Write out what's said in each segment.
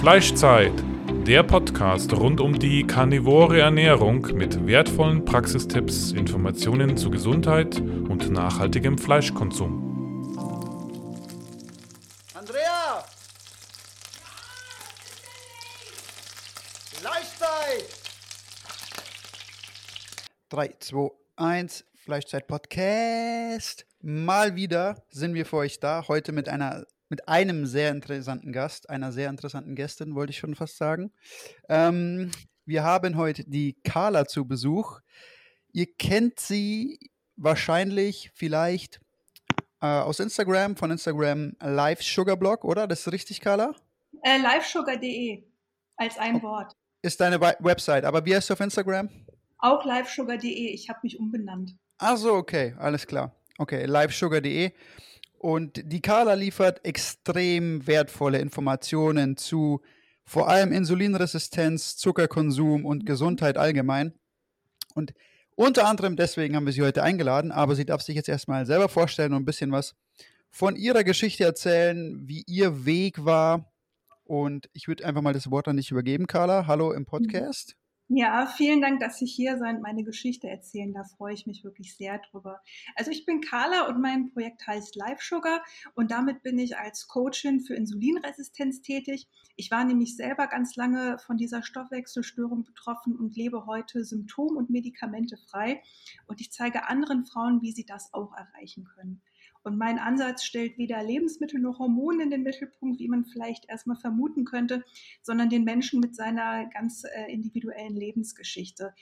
Fleischzeit, der Podcast rund um die karnivore Ernährung mit wertvollen Praxistipps, Informationen zu Gesundheit und nachhaltigem Fleischkonsum. Andrea! Fleischzeit! 3, 2, 1, Fleischzeit Podcast. Mal wieder sind wir für euch da, heute mit einer mit einem sehr interessanten Gast, einer sehr interessanten Gästin, wollte ich schon fast sagen. Ähm, wir haben heute die Carla zu Besuch. Ihr kennt sie wahrscheinlich vielleicht äh, aus Instagram, von Instagram Live Sugar Blog, oder? Das ist richtig, Carla? Äh, livesugar.de als ein oh, Wort. Ist deine Website, aber wie heißt du auf Instagram? Auch livesugar.de. Ich habe mich umbenannt. Ach so, okay, alles klar. Okay, livesugar.de. Und die Carla liefert extrem wertvolle Informationen zu vor allem Insulinresistenz, Zuckerkonsum und Gesundheit allgemein. Und unter anderem deswegen haben wir sie heute eingeladen, aber sie darf sich jetzt erstmal selber vorstellen und ein bisschen was von ihrer Geschichte erzählen, wie ihr Weg war. Und ich würde einfach mal das Wort an dich übergeben, Carla. Hallo im Podcast. Ja, vielen Dank, dass ich hier sein und meine Geschichte erzählen Da freue ich mich wirklich sehr drüber. Also ich bin Carla und mein Projekt heißt Live Sugar und damit bin ich als Coachin für Insulinresistenz tätig. Ich war nämlich selber ganz lange von dieser Stoffwechselstörung betroffen und lebe heute symptom- und medikamentefrei und ich zeige anderen Frauen, wie sie das auch erreichen können. Und mein Ansatz stellt weder Lebensmittel noch Hormone in den Mittelpunkt, wie man vielleicht erstmal vermuten könnte, sondern den Menschen mit seiner ganz äh, individuellen Lebensgeschichte.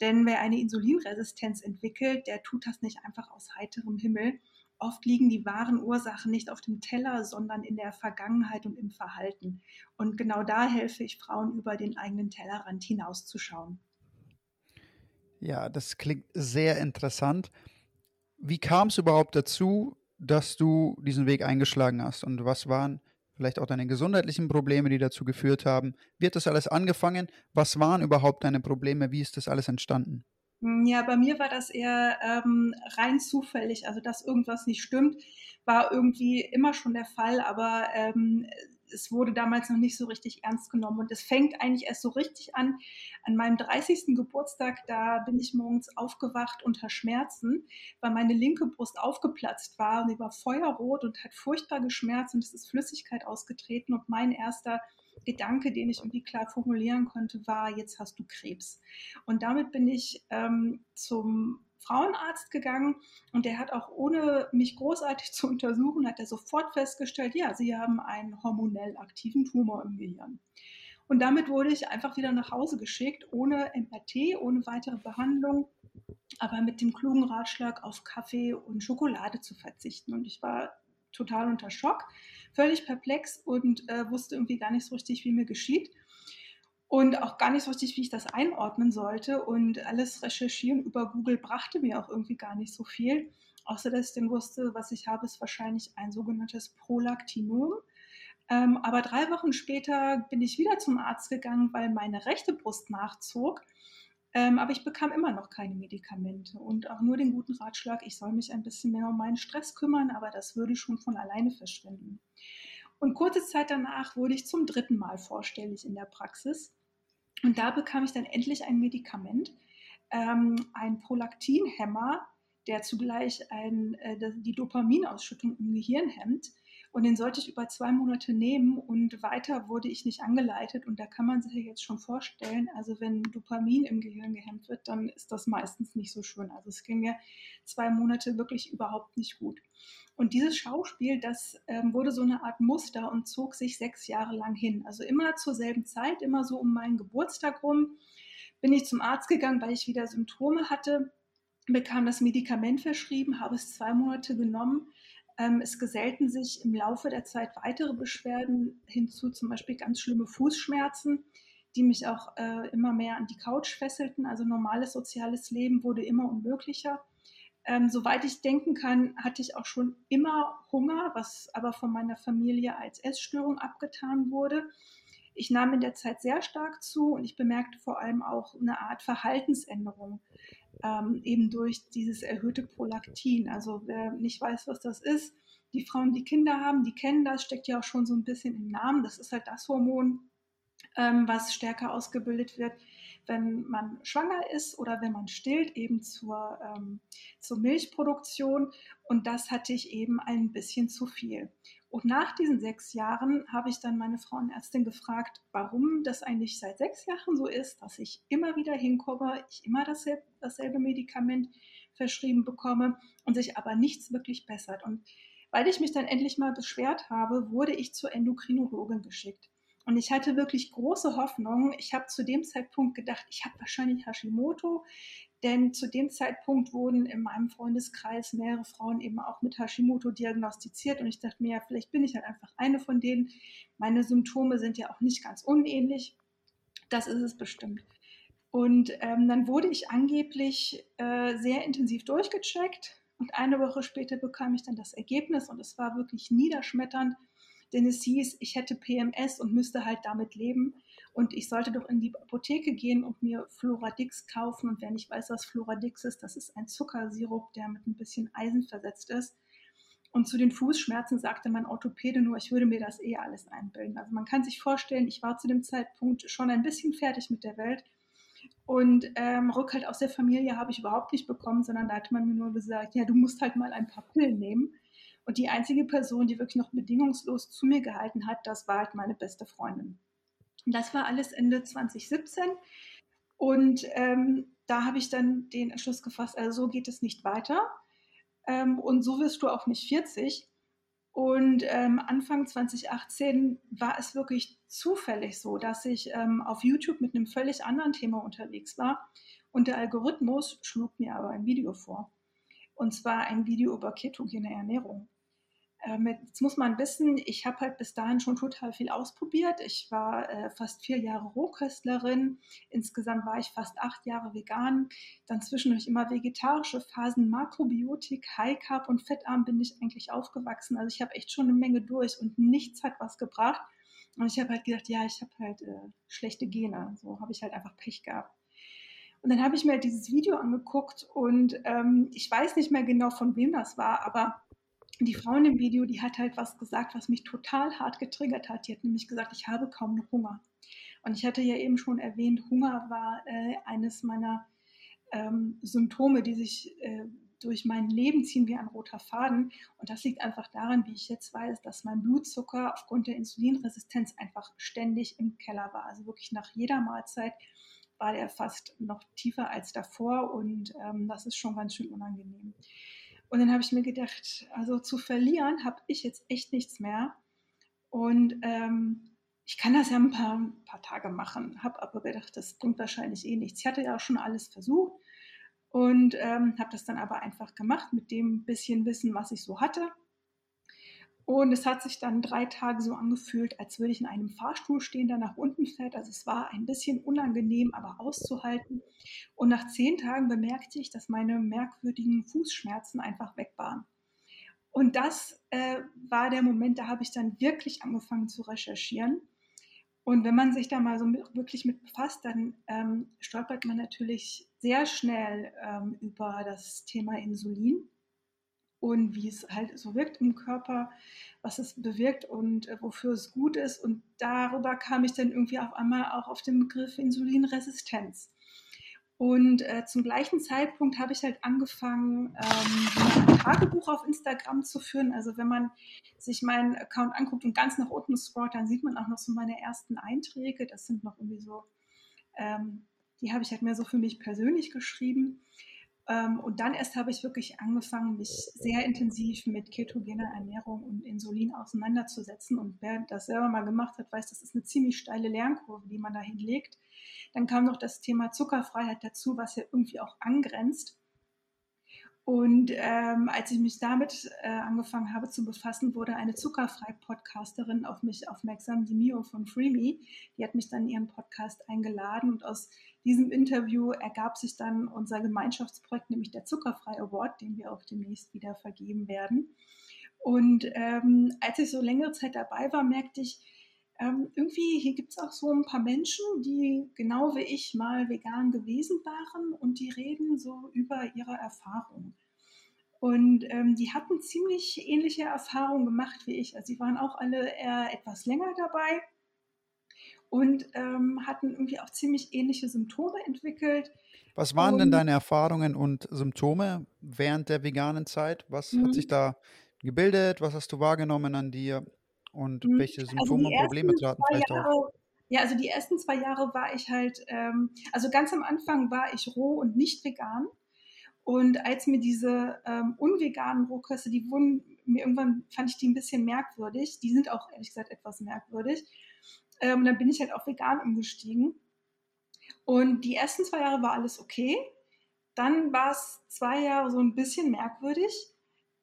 Denn wer eine Insulinresistenz entwickelt, der tut das nicht einfach aus heiterem Himmel. Oft liegen die wahren Ursachen nicht auf dem Teller, sondern in der Vergangenheit und im Verhalten. Und genau da helfe ich Frauen über den eigenen Tellerrand hinauszuschauen. Ja, das klingt sehr interessant. Wie kam es überhaupt dazu, dass du diesen Weg eingeschlagen hast und was waren vielleicht auch deine gesundheitlichen Probleme, die dazu geführt haben? Wie hat das alles angefangen? Was waren überhaupt deine Probleme? Wie ist das alles entstanden? Hm, ja, bei mir war das eher ähm, rein zufällig. Also, dass irgendwas nicht stimmt, war irgendwie immer schon der Fall, aber ähm, es wurde damals noch nicht so richtig ernst genommen. Und es fängt eigentlich erst so richtig an. An meinem 30. Geburtstag, da bin ich morgens aufgewacht unter Schmerzen, weil meine linke Brust aufgeplatzt war und sie war feuerrot und hat furchtbar geschmerzt und es ist Flüssigkeit ausgetreten. Und mein erster Gedanke, den ich irgendwie klar formulieren konnte, war, jetzt hast du Krebs. Und damit bin ich ähm, zum Frauenarzt gegangen und der hat auch ohne mich großartig zu untersuchen, hat er sofort festgestellt, ja, Sie haben einen hormonell aktiven Tumor im Gehirn. Und damit wurde ich einfach wieder nach Hause geschickt, ohne MRT, ohne weitere Behandlung, aber mit dem klugen Ratschlag auf Kaffee und Schokolade zu verzichten. Und ich war total unter Schock, völlig perplex und äh, wusste irgendwie gar nicht so richtig, wie mir geschieht und auch gar nicht so richtig, wie ich das einordnen sollte. Und alles Recherchieren über Google brachte mir auch irgendwie gar nicht so viel, außer dass ich dann wusste, was ich habe, ist wahrscheinlich ein sogenanntes Prolaktinom. Ähm, aber drei Wochen später bin ich wieder zum Arzt gegangen, weil meine rechte Brust nachzog. Ähm, aber ich bekam immer noch keine Medikamente und auch nur den guten Ratschlag, ich soll mich ein bisschen mehr um meinen Stress kümmern, aber das würde schon von alleine verschwinden. Und kurze Zeit danach wurde ich zum dritten Mal vorstellig in der Praxis. Und da bekam ich dann endlich ein Medikament, ähm, ein Prolaktinhemmer, der zugleich ein, äh, die Dopaminausschüttung im Gehirn hemmt. Und den sollte ich über zwei Monate nehmen und weiter wurde ich nicht angeleitet. Und da kann man sich ja jetzt schon vorstellen, also wenn Dopamin im Gehirn gehemmt wird, dann ist das meistens nicht so schön. Also es ging mir zwei Monate wirklich überhaupt nicht gut. Und dieses Schauspiel, das ähm, wurde so eine Art Muster und zog sich sechs Jahre lang hin. Also immer zur selben Zeit, immer so um meinen Geburtstag rum, bin ich zum Arzt gegangen, weil ich wieder Symptome hatte, bekam das Medikament verschrieben, habe es zwei Monate genommen ähm, es gesellten sich im Laufe der Zeit weitere Beschwerden hinzu, zum Beispiel ganz schlimme Fußschmerzen, die mich auch äh, immer mehr an die Couch fesselten. Also normales soziales Leben wurde immer unmöglicher. Ähm, soweit ich denken kann, hatte ich auch schon immer Hunger, was aber von meiner Familie als Essstörung abgetan wurde. Ich nahm in der Zeit sehr stark zu und ich bemerkte vor allem auch eine Art Verhaltensänderung ähm, eben durch dieses erhöhte Prolaktin. Also wer nicht weiß, was das ist, die Frauen, die Kinder haben, die kennen das, steckt ja auch schon so ein bisschen im Namen. Das ist halt das Hormon, ähm, was stärker ausgebildet wird, wenn man schwanger ist oder wenn man stillt, eben zur, ähm, zur Milchproduktion. Und das hatte ich eben ein bisschen zu viel. Und nach diesen sechs Jahren habe ich dann meine Frauenärztin gefragt, warum das eigentlich seit sechs Jahren so ist, dass ich immer wieder hinkomme, ich immer dasselbe, dasselbe Medikament verschrieben bekomme und sich aber nichts wirklich bessert. Und weil ich mich dann endlich mal beschwert habe, wurde ich zur Endokrinologin geschickt. Und ich hatte wirklich große Hoffnung. Ich habe zu dem Zeitpunkt gedacht, ich habe wahrscheinlich Hashimoto, denn zu dem Zeitpunkt wurden in meinem Freundeskreis mehrere Frauen eben auch mit Hashimoto diagnostiziert. Und ich dachte mir, ja, vielleicht bin ich halt einfach eine von denen. Meine Symptome sind ja auch nicht ganz unähnlich. Das ist es bestimmt. Und ähm, dann wurde ich angeblich äh, sehr intensiv durchgecheckt. Und eine Woche später bekam ich dann das Ergebnis und es war wirklich niederschmetternd denn es hieß, ich hätte PMS und müsste halt damit leben. Und ich sollte doch in die Apotheke gehen und mir Floradix kaufen. Und wer nicht weiß, was Floradix ist, das ist ein Zuckersirup, der mit ein bisschen Eisen versetzt ist. Und zu den Fußschmerzen sagte mein Orthopäde nur, ich würde mir das eh alles einbilden. Also man kann sich vorstellen, ich war zu dem Zeitpunkt schon ein bisschen fertig mit der Welt. Und ähm, Rückhalt aus der Familie habe ich überhaupt nicht bekommen, sondern da hat man mir nur gesagt, ja, du musst halt mal ein paar Pillen nehmen. Und die einzige Person, die wirklich noch bedingungslos zu mir gehalten hat, das war halt meine beste Freundin. Und das war alles Ende 2017. Und ähm, da habe ich dann den Entschluss gefasst, also so geht es nicht weiter. Ähm, und so wirst du auch nicht 40. Und ähm, Anfang 2018 war es wirklich zufällig so, dass ich ähm, auf YouTube mit einem völlig anderen Thema unterwegs war. Und der Algorithmus schlug mir aber ein Video vor. Und zwar ein Video über ketogene Ernährung. Ähm, jetzt muss man wissen, ich habe halt bis dahin schon total viel ausprobiert. Ich war äh, fast vier Jahre Rohköstlerin. Insgesamt war ich fast acht Jahre vegan. Dann zwischendurch immer vegetarische Phasen, Makrobiotik, High Carb und fettarm bin ich eigentlich aufgewachsen. Also ich habe echt schon eine Menge durch und nichts hat was gebracht. Und ich habe halt gedacht, ja, ich habe halt äh, schlechte Gene. So habe ich halt einfach Pech gehabt. Und dann habe ich mir halt dieses Video angeguckt und ähm, ich weiß nicht mehr genau, von wem das war, aber die Frau in dem Video, die hat halt was gesagt, was mich total hart getriggert hat. Die hat nämlich gesagt, ich habe kaum noch Hunger. Und ich hatte ja eben schon erwähnt, Hunger war äh, eines meiner ähm, Symptome, die sich äh, durch mein Leben ziehen wie ein roter Faden. Und das liegt einfach daran, wie ich jetzt weiß, dass mein Blutzucker aufgrund der Insulinresistenz einfach ständig im Keller war. Also wirklich nach jeder Mahlzeit war der fast noch tiefer als davor und ähm, das ist schon ganz schön unangenehm. Und dann habe ich mir gedacht, also zu verlieren habe ich jetzt echt nichts mehr. Und ähm, ich kann das ja ein paar, ein paar Tage machen, habe aber gedacht, das bringt wahrscheinlich eh nichts. Ich hatte ja schon alles versucht und ähm, habe das dann aber einfach gemacht mit dem bisschen Wissen, was ich so hatte. Und es hat sich dann drei Tage so angefühlt, als würde ich in einem Fahrstuhl stehen, der nach unten fährt. Also es war ein bisschen unangenehm, aber auszuhalten. Und nach zehn Tagen bemerkte ich, dass meine merkwürdigen Fußschmerzen einfach weg waren. Und das äh, war der Moment, da habe ich dann wirklich angefangen zu recherchieren. Und wenn man sich da mal so mit, wirklich mit befasst, dann ähm, stolpert man natürlich sehr schnell ähm, über das Thema Insulin und wie es halt so wirkt im Körper, was es bewirkt und äh, wofür es gut ist. Und darüber kam ich dann irgendwie auf einmal auch auf den Begriff Insulinresistenz. Und äh, zum gleichen Zeitpunkt habe ich halt angefangen, ähm, ein Tagebuch auf Instagram zu führen. Also wenn man sich meinen Account anguckt und ganz nach unten scrollt, dann sieht man auch noch so meine ersten Einträge. Das sind noch irgendwie so, ähm, die habe ich halt mehr so für mich persönlich geschrieben. Ähm, und dann erst habe ich wirklich angefangen, mich sehr intensiv mit ketogener Ernährung und Insulin auseinanderzusetzen. Und wer das selber mal gemacht hat, weiß, das ist eine ziemlich steile Lernkurve, die man da hinlegt. Dann kam noch das Thema Zuckerfreiheit dazu, was ja irgendwie auch angrenzt. Und ähm, als ich mich damit äh, angefangen habe zu befassen, wurde eine zuckerfrei-Podcasterin auf mich aufmerksam, die Mio von FreeMe. Die hat mich dann in ihren Podcast eingeladen und aus diesem Interview ergab sich dann unser Gemeinschaftsprojekt, nämlich der Zuckerfrei Award, den wir auch demnächst wieder vergeben werden. Und ähm, als ich so längere Zeit dabei war, merkte ich, ähm, irgendwie hier gibt es auch so ein paar Menschen, die genau wie ich mal vegan gewesen waren und die reden so über ihre Erfahrungen. Und ähm, die hatten ziemlich ähnliche Erfahrungen gemacht wie ich. Also sie waren auch alle eher etwas länger dabei und ähm, hatten irgendwie auch ziemlich ähnliche Symptome entwickelt. Was waren und, denn deine Erfahrungen und Symptome während der veganen Zeit? Was hat sich mhm. da gebildet? Was hast du wahrgenommen an dir? Und mhm. welche also Symptome also und Probleme traten vielleicht Jahre, auf? Ja, also die ersten zwei Jahre war ich halt, ähm, also ganz am Anfang war ich roh und nicht vegan. Und als mir diese ähm, unveganen Rohköste, die wurden mir irgendwann, fand ich die ein bisschen merkwürdig. Die sind auch ehrlich gesagt etwas merkwürdig. Ähm, und dann bin ich halt auf vegan umgestiegen. Und die ersten zwei Jahre war alles okay. Dann war es zwei Jahre so ein bisschen merkwürdig.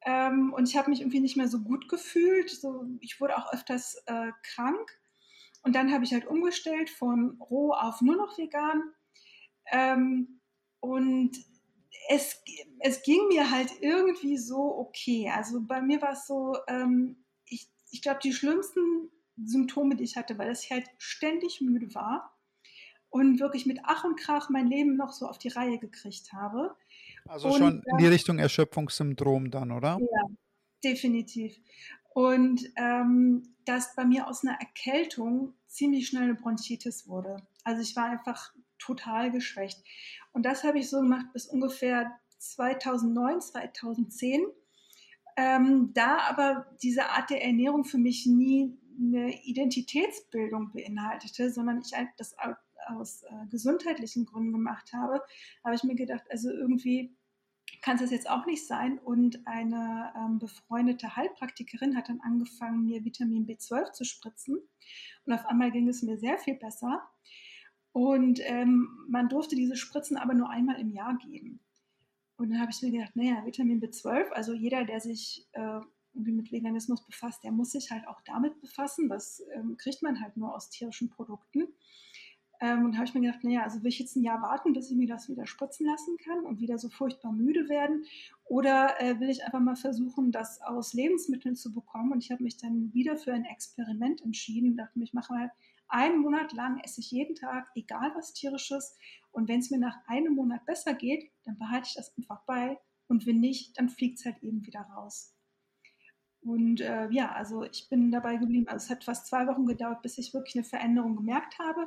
Ähm, und ich habe mich irgendwie nicht mehr so gut gefühlt. So, ich wurde auch öfters äh, krank. Und dann habe ich halt umgestellt von roh auf nur noch vegan. Ähm, und es, es ging mir halt irgendwie so okay. Also bei mir war es so, ähm, ich, ich glaube, die schlimmsten Symptome, die ich hatte, weil ich halt ständig müde war und wirklich mit Ach und Krach mein Leben noch so auf die Reihe gekriegt habe. Also und, schon in die Richtung Erschöpfungssyndrom dann, oder? Ja, definitiv. Und ähm, dass bei mir aus einer Erkältung ziemlich schnell eine Bronchitis wurde. Also ich war einfach total geschwächt. Und das habe ich so gemacht bis ungefähr 2009, 2010. Ähm, da aber diese Art der Ernährung für mich nie eine Identitätsbildung beinhaltete, sondern ich das aus äh, gesundheitlichen Gründen gemacht habe, habe ich mir gedacht, also irgendwie kann es das jetzt auch nicht sein. Und eine ähm, befreundete Heilpraktikerin hat dann angefangen, mir Vitamin B12 zu spritzen. Und auf einmal ging es mir sehr viel besser. Und ähm, man durfte diese Spritzen aber nur einmal im Jahr geben. Und dann habe ich mir gedacht, naja, Vitamin B12, also jeder, der sich äh, irgendwie mit Veganismus befasst, der muss sich halt auch damit befassen. Das ähm, kriegt man halt nur aus tierischen Produkten. Ähm, und habe ich mir gedacht, naja, also will ich jetzt ein Jahr warten, bis ich mir das wieder spritzen lassen kann und wieder so furchtbar müde werden? Oder äh, will ich einfach mal versuchen, das aus Lebensmitteln zu bekommen? Und ich habe mich dann wieder für ein Experiment entschieden, dachte mir, ich mache mal einen Monat lang, esse ich jeden Tag, egal was tierisches. Und wenn es mir nach einem Monat besser geht, dann behalte ich das einfach bei. Und wenn nicht, dann fliegt es halt eben wieder raus. Und äh, ja, also ich bin dabei geblieben. Also es hat fast zwei Wochen gedauert, bis ich wirklich eine Veränderung gemerkt habe.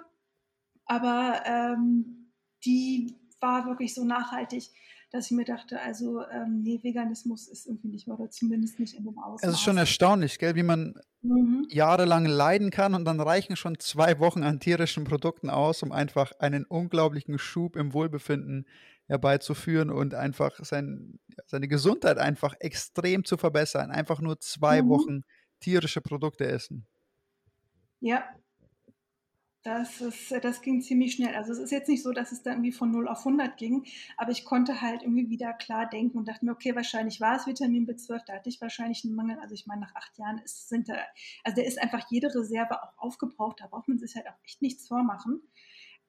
Aber ähm, die war wirklich so nachhaltig, dass ich mir dachte, also ähm, nee, Veganismus ist irgendwie nicht mehr, oder zumindest nicht in dem Ausmaß. Es ist schon erstaunlich, gell, wie man mhm. jahrelang leiden kann und dann reichen schon zwei Wochen an tierischen Produkten aus, um einfach einen unglaublichen Schub im Wohlbefinden herbeizuführen und einfach sein, seine Gesundheit einfach extrem zu verbessern. Einfach nur zwei mhm. Wochen tierische Produkte essen. Ja, das, ist, das ging ziemlich schnell. Also es ist jetzt nicht so, dass es da irgendwie von 0 auf 100 ging, aber ich konnte halt irgendwie wieder klar denken und dachte mir, okay, wahrscheinlich war es Vitamin B12, da hatte ich wahrscheinlich einen Mangel. Also ich meine, nach acht Jahren ist, sind da, also da ist einfach jede Reserve auch aufgebraucht, da braucht man sich halt auch echt nichts vormachen.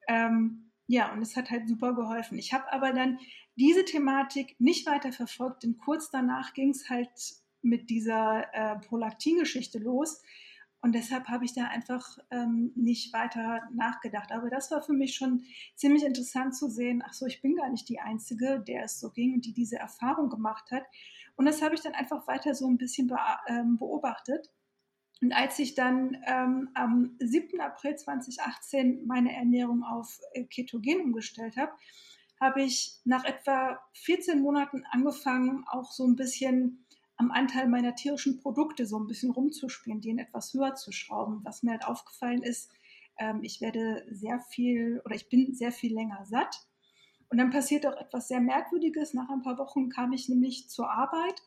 Ähm, ja, und es hat halt super geholfen. Ich habe aber dann diese Thematik nicht weiter verfolgt, denn kurz danach ging es halt mit dieser äh, Prolaktin-Geschichte los und deshalb habe ich da einfach ähm, nicht weiter nachgedacht. Aber das war für mich schon ziemlich interessant zu sehen, ach so, ich bin gar nicht die Einzige, der es so ging und die diese Erfahrung gemacht hat. Und das habe ich dann einfach weiter so ein bisschen be ähm, beobachtet. Und als ich dann ähm, am 7. April 2018 meine Ernährung auf äh, Ketogen umgestellt habe, habe ich nach etwa 14 Monaten angefangen, auch so ein bisschen am Anteil meiner tierischen Produkte so ein bisschen rumzuspielen, den etwas höher zu schrauben. Was mir halt aufgefallen ist, ähm, ich werde sehr viel oder ich bin sehr viel länger satt. Und dann passiert auch etwas sehr Merkwürdiges. Nach ein paar Wochen kam ich nämlich zur Arbeit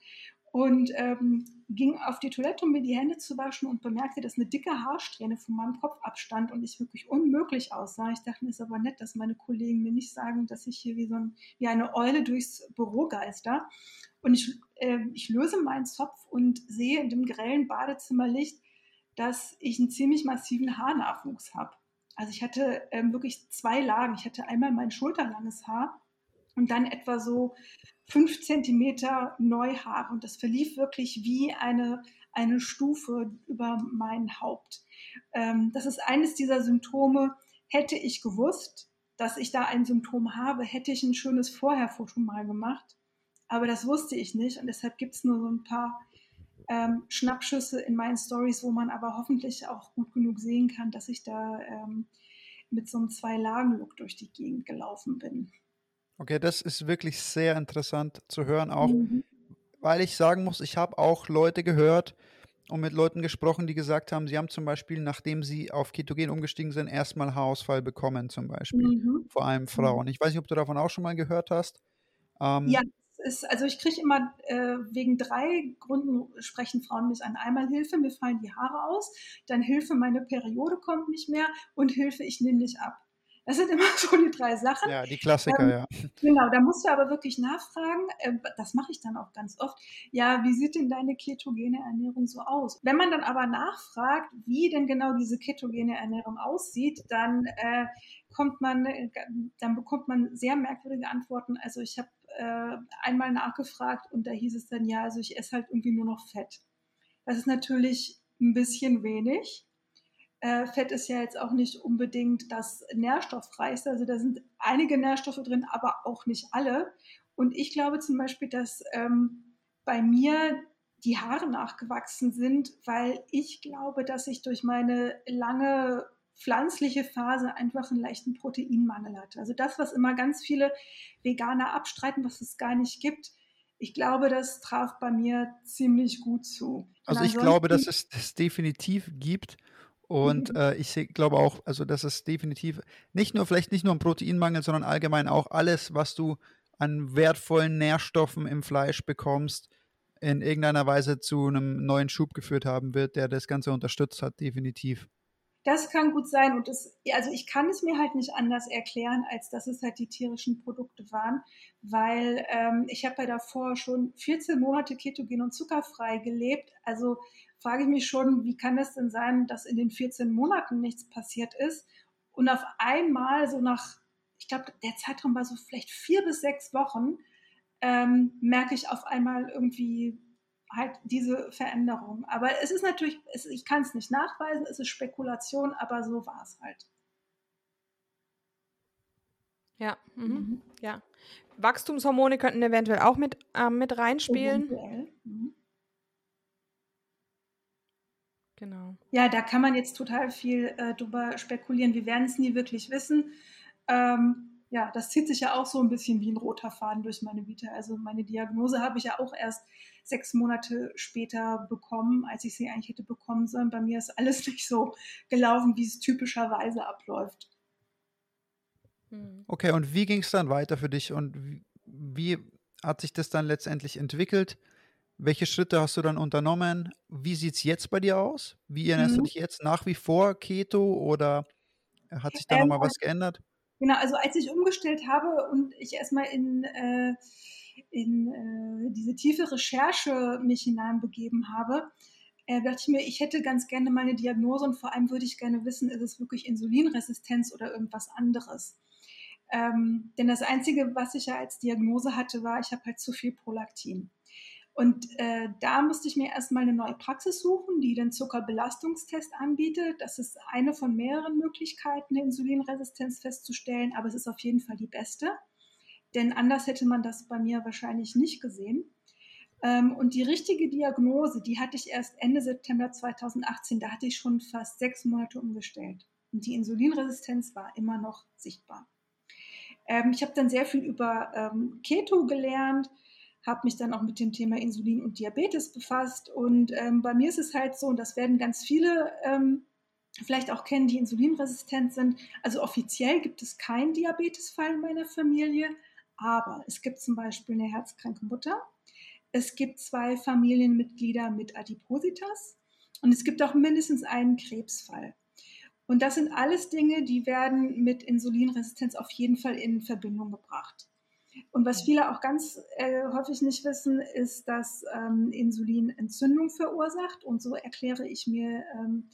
und ähm, ging auf die Toilette, um mir die Hände zu waschen und bemerkte, dass eine dicke Haarsträhne von meinem Kopf abstand und ich wirklich unmöglich aussah. Ich dachte, es ist aber nett, dass meine Kollegen mir nicht sagen, dass ich hier wie so ein, wie eine Eule durchs Büro geister. Und ich, äh, ich löse meinen Zopf und sehe in dem grellen Badezimmerlicht, dass ich einen ziemlich massiven Haarnachwuchs habe. Also ich hatte ähm, wirklich zwei Lagen. Ich hatte einmal mein schulterlanges Haar und dann etwa so fünf Zentimeter Neuhaar. Und das verlief wirklich wie eine, eine Stufe über mein Haupt. Ähm, das ist eines dieser Symptome. Hätte ich gewusst, dass ich da ein Symptom habe, hätte ich ein schönes Vorherfoto mal gemacht. Aber das wusste ich nicht und deshalb gibt es nur so ein paar ähm, Schnappschüsse in meinen Stories, wo man aber hoffentlich auch gut genug sehen kann, dass ich da ähm, mit so einem Zwei-Lagen-Look durch die Gegend gelaufen bin. Okay, das ist wirklich sehr interessant zu hören, auch mhm. weil ich sagen muss, ich habe auch Leute gehört und mit Leuten gesprochen, die gesagt haben, sie haben zum Beispiel, nachdem sie auf Ketogen umgestiegen sind, erstmal Haarausfall bekommen, zum Beispiel. Mhm. Vor allem Frauen. Ich weiß nicht, ob du davon auch schon mal gehört hast. Ähm, ja, ist, also ich kriege immer äh, wegen drei Gründen sprechen Frauen mich an. Einmal Hilfe, mir fallen die Haare aus, dann Hilfe, meine Periode kommt nicht mehr und Hilfe, ich nehme dich ab. Das sind immer so die drei Sachen. Ja, die Klassiker, ähm, ja. Genau, da musst du aber wirklich nachfragen. Äh, das mache ich dann auch ganz oft. Ja, wie sieht denn deine ketogene Ernährung so aus? Wenn man dann aber nachfragt, wie denn genau diese ketogene Ernährung aussieht, dann äh, kommt man, äh, dann bekommt man sehr merkwürdige Antworten. Also ich habe äh, einmal nachgefragt und da hieß es dann, ja, also ich esse halt irgendwie nur noch Fett. Das ist natürlich ein bisschen wenig. Äh, Fett ist ja jetzt auch nicht unbedingt das nährstoffreichste. Also da sind einige Nährstoffe drin, aber auch nicht alle. Und ich glaube zum Beispiel, dass ähm, bei mir die Haare nachgewachsen sind, weil ich glaube, dass ich durch meine lange pflanzliche Phase einfach einen leichten Proteinmangel hatte. Also das, was immer ganz viele Veganer abstreiten, was es gar nicht gibt. Ich glaube, das traf bei mir ziemlich gut zu. Also ich glaube, dass es das definitiv gibt. Und mhm. äh, ich glaube auch, also dass es definitiv nicht nur, vielleicht nicht nur ein Proteinmangel, sondern allgemein auch alles, was du an wertvollen Nährstoffen im Fleisch bekommst, in irgendeiner Weise zu einem neuen Schub geführt haben wird, der das Ganze unterstützt hat, definitiv. Das kann gut sein und das, also ich kann es mir halt nicht anders erklären, als dass es halt die tierischen Produkte waren, weil ähm, ich habe ja davor schon 14 Monate ketogen und zuckerfrei gelebt. Also frage ich mich schon, wie kann es denn sein, dass in den 14 Monaten nichts passiert ist und auf einmal so nach, ich glaube, der Zeitraum war so vielleicht vier bis sechs Wochen, ähm, merke ich auf einmal irgendwie halt diese Veränderung. Aber es ist natürlich, es, ich kann es nicht nachweisen, es ist Spekulation, aber so war es halt. Ja, mhm. Mhm. ja. Wachstumshormone könnten eventuell auch mit, äh, mit reinspielen. Mhm. Genau. Ja, da kann man jetzt total viel äh, drüber spekulieren. Wir werden es nie wirklich wissen. Ähm, ja, das zieht sich ja auch so ein bisschen wie ein roter Faden durch meine Vita. Also meine Diagnose habe ich ja auch erst sechs Monate später bekommen, als ich sie eigentlich hätte bekommen sollen. Bei mir ist alles nicht so gelaufen, wie es typischerweise abläuft. Hm. Okay, und wie ging es dann weiter für dich und wie, wie hat sich das dann letztendlich entwickelt? Welche Schritte hast du dann unternommen? Wie sieht es jetzt bei dir aus? Wie ernährst mhm. du dich jetzt nach wie vor Keto oder hat sich da ähm, nochmal was geändert? Genau, also als ich umgestellt habe und ich erstmal in, äh, in äh, diese tiefe Recherche mich hineinbegeben habe, äh, dachte ich mir, ich hätte ganz gerne meine Diagnose und vor allem würde ich gerne wissen, ist es wirklich Insulinresistenz oder irgendwas anderes. Ähm, denn das Einzige, was ich ja als Diagnose hatte, war, ich habe halt zu viel Prolaktin. Und äh, da musste ich mir erstmal eine neue Praxis suchen, die den Zuckerbelastungstest anbietet. Das ist eine von mehreren Möglichkeiten, eine Insulinresistenz festzustellen, aber es ist auf jeden Fall die beste. Denn anders hätte man das bei mir wahrscheinlich nicht gesehen. Ähm, und die richtige Diagnose, die hatte ich erst Ende September 2018. Da hatte ich schon fast sechs Monate umgestellt. Und die Insulinresistenz war immer noch sichtbar. Ähm, ich habe dann sehr viel über ähm, Keto gelernt habe mich dann auch mit dem Thema Insulin und Diabetes befasst. Und ähm, bei mir ist es halt so, und das werden ganz viele ähm, vielleicht auch kennen, die insulinresistent sind. Also offiziell gibt es keinen Diabetesfall in meiner Familie, aber es gibt zum Beispiel eine herzkranke Mutter. Es gibt zwei Familienmitglieder mit Adipositas und es gibt auch mindestens einen Krebsfall. Und das sind alles Dinge, die werden mit Insulinresistenz auf jeden Fall in Verbindung gebracht. Und was viele auch ganz äh, häufig nicht wissen, ist, dass ähm, Insulin Entzündung verursacht. Und so erkläre ich mir ähm,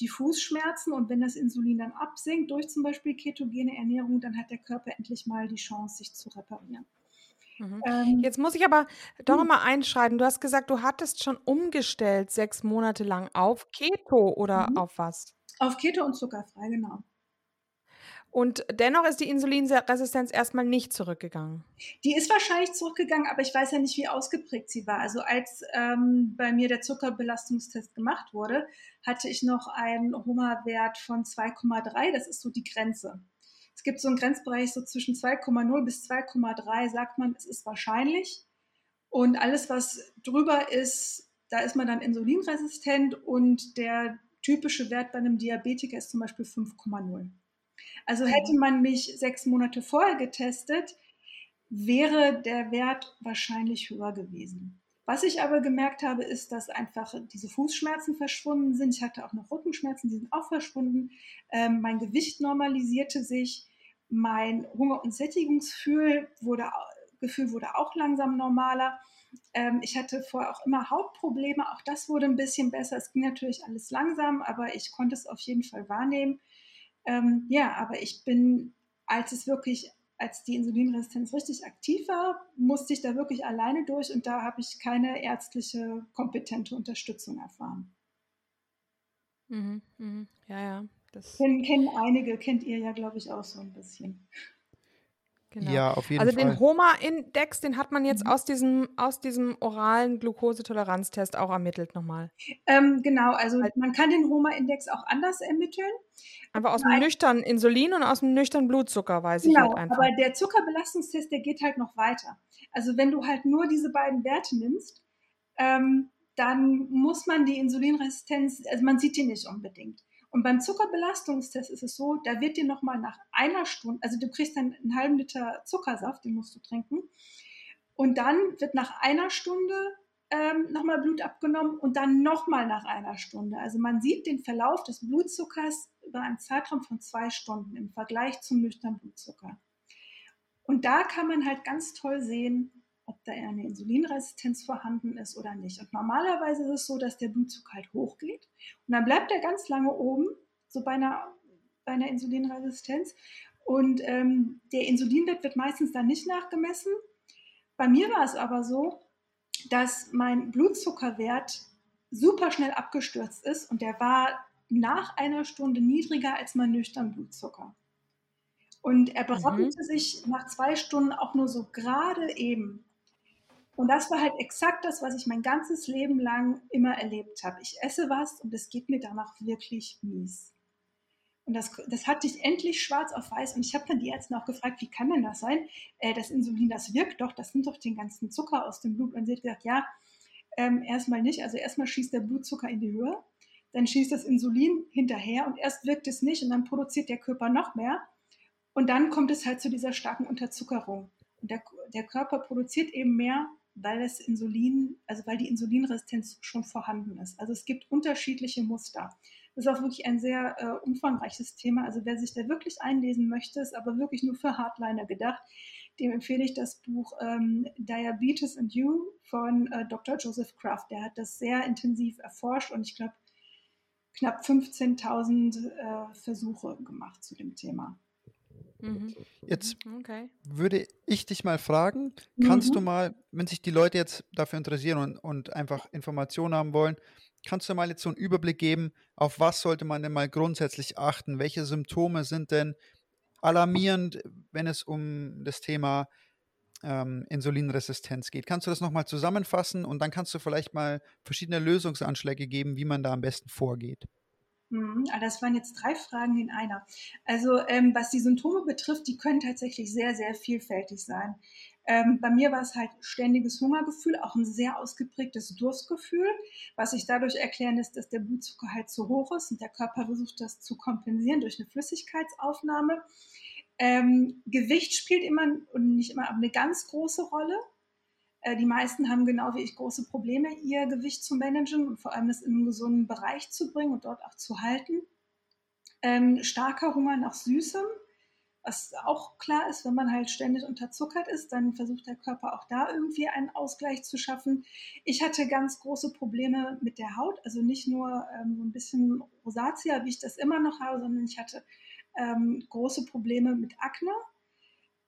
die Fußschmerzen. Und wenn das Insulin dann absinkt durch zum Beispiel ketogene Ernährung, dann hat der Körper endlich mal die Chance, sich zu reparieren. Mhm. Ähm, Jetzt muss ich aber doch hm. noch mal einschreiten. Du hast gesagt, du hattest schon umgestellt sechs Monate lang auf Keto oder mhm. auf was? Auf Keto und zuckerfrei, genau. Und dennoch ist die Insulinresistenz erstmal nicht zurückgegangen. Die ist wahrscheinlich zurückgegangen, aber ich weiß ja nicht, wie ausgeprägt sie war. Also als ähm, bei mir der Zuckerbelastungstest gemacht wurde, hatte ich noch einen HOMA-Wert von 2,3. Das ist so die Grenze. Es gibt so einen Grenzbereich so zwischen 2,0 bis 2,3, sagt man, es ist wahrscheinlich. Und alles, was drüber ist, da ist man dann insulinresistent und der typische Wert bei einem Diabetiker ist zum Beispiel 5,0. Also hätte man mich sechs Monate vorher getestet, wäre der Wert wahrscheinlich höher gewesen. Was ich aber gemerkt habe, ist, dass einfach diese Fußschmerzen verschwunden sind. Ich hatte auch noch Rückenschmerzen, die sind auch verschwunden. Ähm, mein Gewicht normalisierte sich. Mein Hunger- und Sättigungsgefühl wurde, Gefühl wurde auch langsam normaler. Ähm, ich hatte vorher auch immer Hautprobleme. Auch das wurde ein bisschen besser. Es ging natürlich alles langsam, aber ich konnte es auf jeden Fall wahrnehmen. Ähm, ja, aber ich bin, als es wirklich, als die Insulinresistenz richtig aktiv war, musste ich da wirklich alleine durch und da habe ich keine ärztliche kompetente Unterstützung erfahren. Mhm, mh. Ja, ja. Das kennen, kennen einige, kennt ihr ja, glaube ich, auch so ein bisschen. Genau. Ja, auf jeden also Fall. Also den HOMA-Index, den hat man jetzt mhm. aus, diesem, aus diesem oralen Glukosetoleranztest auch ermittelt nochmal. Ähm, genau, also man kann den HOMA-Index auch anders ermitteln. Aber aus dem nüchternen Insulin und aus dem nüchternen Blutzucker weiß genau, ich halt einfach. aber der Zuckerbelastungstest, der geht halt noch weiter. Also wenn du halt nur diese beiden Werte nimmst, ähm, dann muss man die Insulinresistenz, also man sieht die nicht unbedingt. Und beim Zuckerbelastungstest ist es so, da wird dir nochmal nach einer Stunde, also du kriegst dann einen halben Liter Zuckersaft, den musst du trinken. Und dann wird nach einer Stunde ähm, nochmal Blut abgenommen und dann nochmal nach einer Stunde. Also man sieht den Verlauf des Blutzuckers über einen Zeitraum von zwei Stunden im Vergleich zum nüchternen Blutzucker. Und da kann man halt ganz toll sehen, ob da eine Insulinresistenz vorhanden ist oder nicht. Und normalerweise ist es so, dass der Blutzucker halt hochgeht und dann bleibt er ganz lange oben, so bei einer, bei einer Insulinresistenz. Und ähm, der Insulinwert wird meistens dann nicht nachgemessen. Bei mir war es aber so, dass mein Blutzuckerwert super schnell abgestürzt ist und der war nach einer Stunde niedriger als mein nüchtern Blutzucker. Und er berappelte mhm. sich nach zwei Stunden auch nur so gerade eben. Und das war halt exakt das, was ich mein ganzes Leben lang immer erlebt habe. Ich esse was und es geht mir danach wirklich mies. Und das, das hatte ich endlich schwarz auf weiß. Und ich habe dann die Ärzte auch gefragt, wie kann denn das sein? Äh, das Insulin, das wirkt doch, das nimmt doch den ganzen Zucker aus dem Blut. Und sie hat gesagt, ja, ähm, erstmal nicht. Also erstmal schießt der Blutzucker in die Höhe, dann schießt das Insulin hinterher und erst wirkt es nicht und dann produziert der Körper noch mehr. Und dann kommt es halt zu dieser starken Unterzuckerung. Und der, der Körper produziert eben mehr weil das Insulin, also weil die Insulinresistenz schon vorhanden ist. Also es gibt unterschiedliche Muster. Das ist auch wirklich ein sehr äh, umfangreiches Thema. Also wer sich da wirklich einlesen möchte, ist aber wirklich nur für Hardliner gedacht. Dem empfehle ich das Buch ähm, Diabetes and You von äh, Dr. Joseph Kraft. Der hat das sehr intensiv erforscht und ich glaube knapp 15.000 äh, Versuche gemacht zu dem Thema. Mhm. Jetzt mhm, okay. würde ich dich mal fragen, kannst mhm. du mal, wenn sich die Leute jetzt dafür interessieren und, und einfach Informationen haben wollen, kannst du mal jetzt so einen Überblick geben, auf was sollte man denn mal grundsätzlich achten? Welche Symptome sind denn alarmierend, wenn es um das Thema ähm, Insulinresistenz geht? Kannst du das nochmal zusammenfassen und dann kannst du vielleicht mal verschiedene Lösungsanschläge geben, wie man da am besten vorgeht? Mhm, ah, das waren jetzt drei Fragen in einer. Also ähm, was die Symptome betrifft, die können tatsächlich sehr, sehr vielfältig sein. Ähm, bei mir war es halt ständiges Hungergefühl, auch ein sehr ausgeprägtes Durstgefühl, was sich dadurch erklären lässt, dass der Blutzucker halt zu hoch ist und der Körper versucht, das zu kompensieren durch eine Flüssigkeitsaufnahme. Ähm, Gewicht spielt immer und nicht immer, aber eine ganz große Rolle. Äh, die meisten haben genau wie ich große Probleme, ihr Gewicht zu managen und vor allem das in einen gesunden Bereich zu bringen und dort auch zu halten. Ähm, starker Hunger nach Süßem, was auch klar ist, wenn man halt ständig unterzuckert ist, dann versucht der Körper auch da irgendwie einen Ausgleich zu schaffen. Ich hatte ganz große Probleme mit der Haut, also nicht nur ähm, so ein bisschen Rosatia, wie ich das immer noch habe, sondern ich hatte ähm, große Probleme mit Akne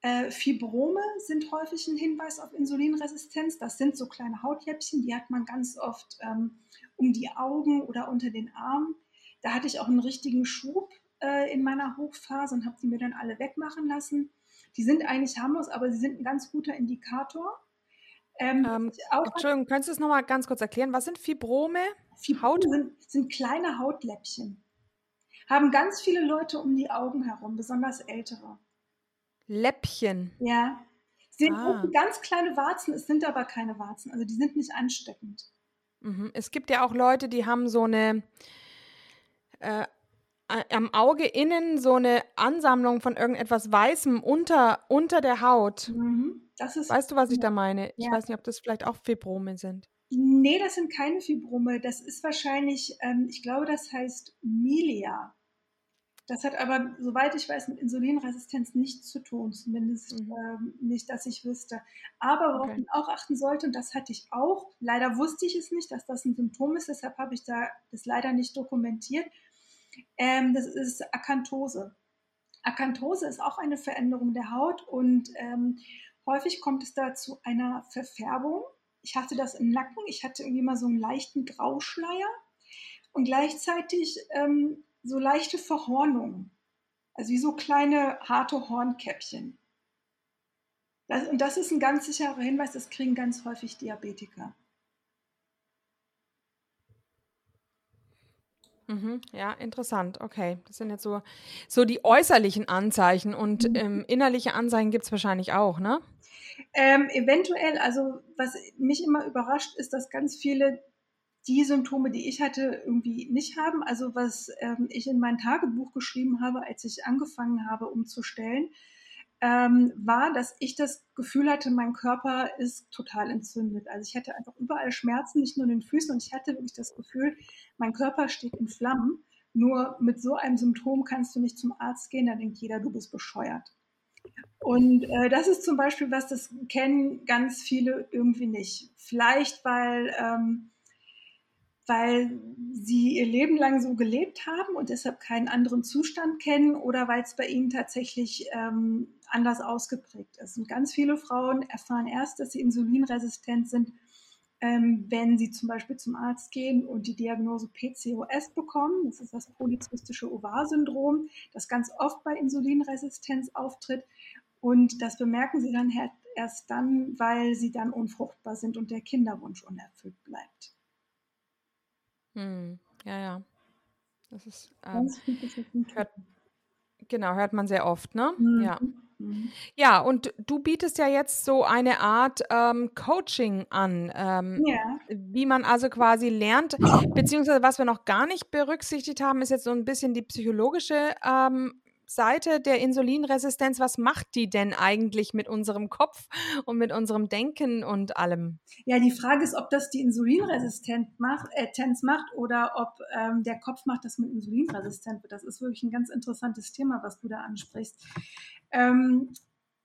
äh, Fibrome sind häufig ein Hinweis auf Insulinresistenz. Das sind so kleine Hautjäppchen, die hat man ganz oft ähm, um die Augen oder unter den Armen. Da hatte ich auch einen richtigen Schub äh, in meiner Hochphase und habe sie mir dann alle wegmachen lassen. Die sind eigentlich harmlos, aber sie sind ein ganz guter Indikator. Ähm, ähm, Entschuldigung, könntest du es nochmal ganz kurz erklären? Was sind Fibrome? Fibrome Haut? Sind, sind kleine Hautläppchen. Haben ganz viele Leute um die Augen herum, besonders ältere. Läppchen? Ja. Sie ah. ganz kleine Warzen, es sind aber keine Warzen, also die sind nicht ansteckend. Mhm. Es gibt ja auch Leute, die haben so eine äh, am Auge innen so eine Ansammlung von irgendetwas Weißem unter, unter der Haut. Mhm. Das ist, weißt du, was ich da meine? Ich ja. weiß nicht, ob das vielleicht auch Fibrome sind. Nee, das sind keine Fibrome. Das ist wahrscheinlich, ähm, ich glaube, das heißt Milia. Das hat aber, soweit ich weiß, mit Insulinresistenz nichts zu tun, zumindest mhm. ähm, nicht, dass ich wüsste. Aber worauf okay. man auch achten sollte, und das hatte ich auch, leider wusste ich es nicht, dass das ein Symptom ist, deshalb habe ich da das leider nicht dokumentiert. Ähm, das ist Akanthose. Akanthose ist auch eine Veränderung der Haut und ähm, häufig kommt es da zu einer Verfärbung. Ich hatte das im Nacken, ich hatte irgendwie mal so einen leichten Grauschleier und gleichzeitig ähm, so leichte Verhornungen. Also wie so kleine harte Hornkäppchen. Das, und das ist ein ganz sicherer Hinweis, das kriegen ganz häufig Diabetiker. Mhm, ja, interessant. Okay, das sind jetzt so, so die äußerlichen Anzeichen und mhm. ähm, innerliche Anzeichen gibt es wahrscheinlich auch, ne? Ähm, eventuell, also was mich immer überrascht, ist, dass ganz viele die Symptome, die ich hatte, irgendwie nicht haben. Also was ähm, ich in mein Tagebuch geschrieben habe, als ich angefangen habe umzustellen, ähm, war, dass ich das Gefühl hatte, mein Körper ist total entzündet. Also ich hatte einfach überall Schmerzen, nicht nur in den Füßen, und ich hatte wirklich das Gefühl, mein Körper steht in Flammen. Nur mit so einem Symptom kannst du nicht zum Arzt gehen, da denkt jeder, du bist bescheuert. Und äh, das ist zum Beispiel was, das kennen ganz viele irgendwie nicht. Vielleicht, weil ähm, weil sie ihr Leben lang so gelebt haben und deshalb keinen anderen Zustand kennen oder weil es bei ihnen tatsächlich ähm, anders ausgeprägt ist. Und ganz viele Frauen erfahren erst, dass sie insulinresistent sind, ähm, wenn sie zum Beispiel zum Arzt gehen und die Diagnose PCOS bekommen. Das ist das polyzystische Ovar-Syndrom, das ganz oft bei Insulinresistenz auftritt. Und das bemerken sie dann erst dann, weil sie dann unfruchtbar sind und der Kinderwunsch unerfüllt bleibt. Hm, ja, ja. Das ist, ähm, hört, genau, hört man sehr oft, ne? Mhm. Ja. Mhm. Ja, und du bietest ja jetzt so eine Art ähm, Coaching an, ähm, ja. wie man also quasi lernt, beziehungsweise was wir noch gar nicht berücksichtigt haben, ist jetzt so ein bisschen die psychologische ähm, Seite der Insulinresistenz, was macht die denn eigentlich mit unserem Kopf und mit unserem Denken und allem? Ja, die Frage ist, ob das die Insulinresistenz macht, äh, macht oder ob ähm, der Kopf macht, das mit insulinresistent wird. Das ist wirklich ein ganz interessantes Thema, was du da ansprichst. Ähm,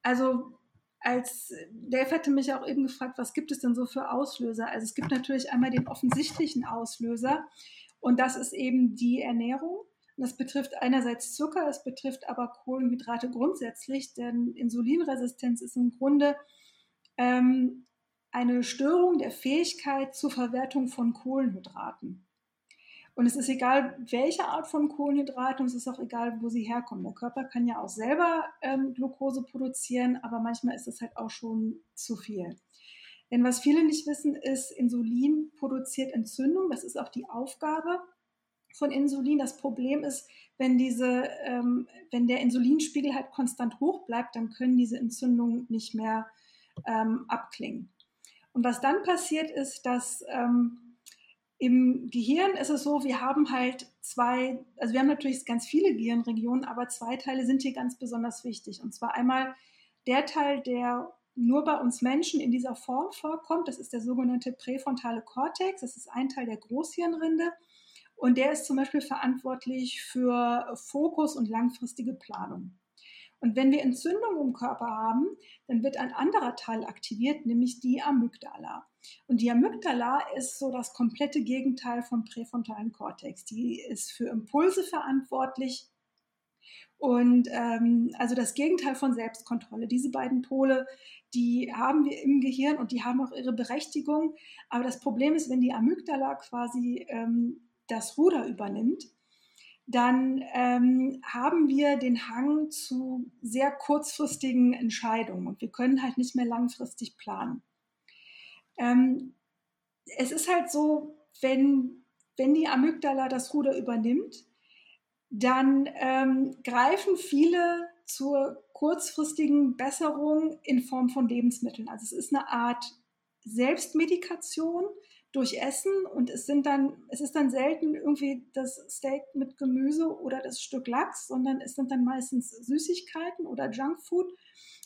also als Dave hatte mich auch eben gefragt, was gibt es denn so für Auslöser? Also es gibt natürlich einmal den offensichtlichen Auslöser und das ist eben die Ernährung. Das betrifft einerseits Zucker, es betrifft aber Kohlenhydrate grundsätzlich, denn Insulinresistenz ist im Grunde ähm, eine Störung der Fähigkeit zur Verwertung von Kohlenhydraten. Und es ist egal, welche Art von Kohlenhydraten, und es ist auch egal, wo sie herkommen. Der Körper kann ja auch selber ähm, Glucose produzieren, aber manchmal ist es halt auch schon zu viel. Denn was viele nicht wissen, ist, Insulin produziert Entzündung. Das ist auch die Aufgabe von Insulin. Das Problem ist, wenn, diese, ähm, wenn der Insulinspiegel halt konstant hoch bleibt, dann können diese Entzündungen nicht mehr ähm, abklingen. Und was dann passiert ist, dass ähm, im Gehirn ist es so, wir haben halt zwei, also wir haben natürlich ganz viele Gehirnregionen, aber zwei Teile sind hier ganz besonders wichtig. Und zwar einmal der Teil, der nur bei uns Menschen in dieser Form vorkommt, das ist der sogenannte präfrontale Kortex, das ist ein Teil der Großhirnrinde. Und der ist zum Beispiel verantwortlich für Fokus und langfristige Planung. Und wenn wir Entzündung im Körper haben, dann wird ein anderer Teil aktiviert, nämlich die Amygdala. Und die Amygdala ist so das komplette Gegenteil vom präfrontalen Kortex. Die ist für Impulse verantwortlich und ähm, also das Gegenteil von Selbstkontrolle. Diese beiden Pole, die haben wir im Gehirn und die haben auch ihre Berechtigung. Aber das Problem ist, wenn die Amygdala quasi ähm, das Ruder übernimmt, dann ähm, haben wir den Hang zu sehr kurzfristigen Entscheidungen und wir können halt nicht mehr langfristig planen. Ähm, es ist halt so, wenn, wenn die Amygdala das Ruder übernimmt, dann ähm, greifen viele zur kurzfristigen Besserung in Form von Lebensmitteln. Also es ist eine Art Selbstmedikation, durch Essen und es sind dann, es ist dann selten irgendwie das Steak mit Gemüse oder das Stück Lachs, sondern es sind dann meistens Süßigkeiten oder Junkfood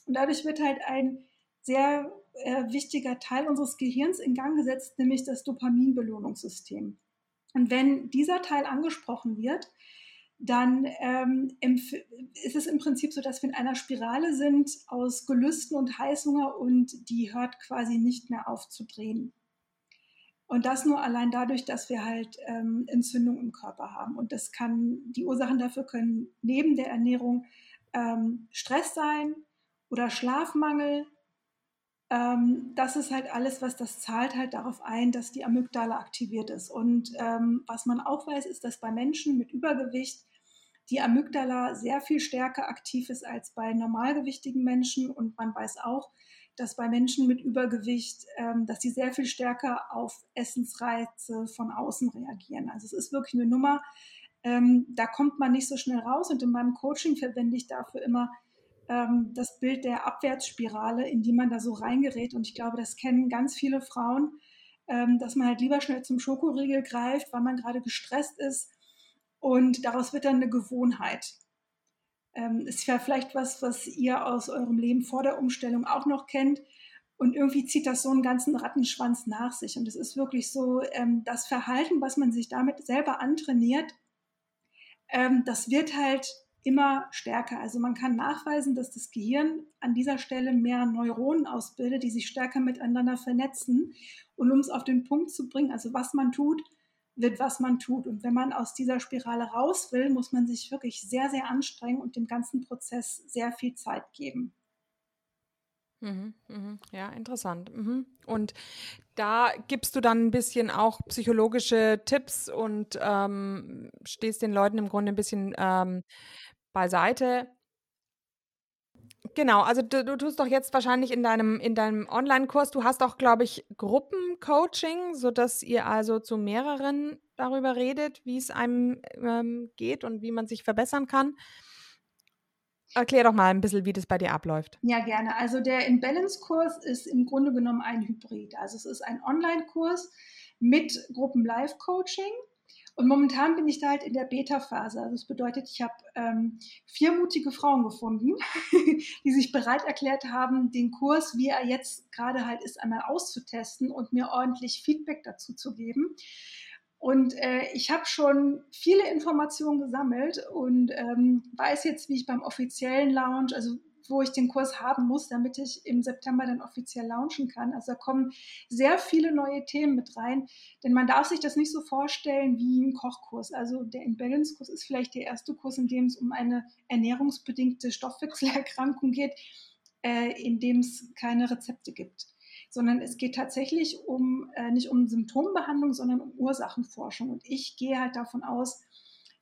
und dadurch wird halt ein sehr äh, wichtiger Teil unseres Gehirns in Gang gesetzt, nämlich das Dopaminbelohnungssystem. Und wenn dieser Teil angesprochen wird, dann ähm, ist es im Prinzip so, dass wir in einer Spirale sind aus Gelüsten und Heißhunger und die hört quasi nicht mehr auf zu drehen. Und das nur allein dadurch, dass wir halt ähm, Entzündung im Körper haben. Und das kann, die Ursachen dafür können neben der Ernährung ähm, Stress sein oder Schlafmangel. Ähm, das ist halt alles, was das zahlt halt darauf ein, dass die Amygdala aktiviert ist. Und ähm, was man auch weiß, ist, dass bei Menschen mit Übergewicht die Amygdala sehr viel stärker aktiv ist als bei normalgewichtigen Menschen. Und man weiß auch, dass bei Menschen mit Übergewicht, ähm, dass sie sehr viel stärker auf Essensreize von außen reagieren. Also es ist wirklich eine Nummer, ähm, da kommt man nicht so schnell raus. Und in meinem Coaching verwende ich dafür immer ähm, das Bild der Abwärtsspirale, in die man da so reingerät. Und ich glaube, das kennen ganz viele Frauen, ähm, dass man halt lieber schnell zum Schokoriegel greift, weil man gerade gestresst ist. Und daraus wird dann eine Gewohnheit ähm, ist ja vielleicht was, was ihr aus eurem Leben vor der Umstellung auch noch kennt. Und irgendwie zieht das so einen ganzen Rattenschwanz nach sich. Und es ist wirklich so, ähm, das Verhalten, was man sich damit selber antrainiert, ähm, das wird halt immer stärker. Also man kann nachweisen, dass das Gehirn an dieser Stelle mehr Neuronen ausbildet, die sich stärker miteinander vernetzen. Und um es auf den Punkt zu bringen, also was man tut, wird, was man tut. Und wenn man aus dieser Spirale raus will, muss man sich wirklich sehr, sehr anstrengen und dem ganzen Prozess sehr viel Zeit geben. Mhm, mhm. Ja, interessant. Mhm. Und da gibst du dann ein bisschen auch psychologische Tipps und ähm, stehst den Leuten im Grunde ein bisschen ähm, beiseite, Genau, also du, du tust doch jetzt wahrscheinlich in deinem, in deinem Online-Kurs, du hast auch, glaube ich, Gruppencoaching, sodass ihr also zu mehreren darüber redet, wie es einem ähm, geht und wie man sich verbessern kann. Erklär doch mal ein bisschen, wie das bei dir abläuft. Ja, gerne. Also der Imbalance-Kurs ist im Grunde genommen ein Hybrid. Also es ist ein Online-Kurs mit Gruppen-Live-Coaching und momentan bin ich da halt in der Beta-Phase. Also das bedeutet, ich habe ähm, vier mutige Frauen gefunden, die sich bereit erklärt haben, den Kurs, wie er jetzt gerade halt ist, einmal auszutesten und mir ordentlich Feedback dazu zu geben. Und äh, ich habe schon viele Informationen gesammelt und ähm, weiß jetzt, wie ich beim offiziellen Launch, also wo ich den Kurs haben muss, damit ich im September dann offiziell launchen kann. Also da kommen sehr viele neue Themen mit rein, denn man darf sich das nicht so vorstellen wie ein Kochkurs. Also der Imbalance-Kurs ist vielleicht der erste Kurs, in dem es um eine ernährungsbedingte Stoffwechselerkrankung geht, äh, in dem es keine Rezepte gibt sondern es geht tatsächlich um äh, nicht um Symptombehandlung, sondern um Ursachenforschung. Und ich gehe halt davon aus,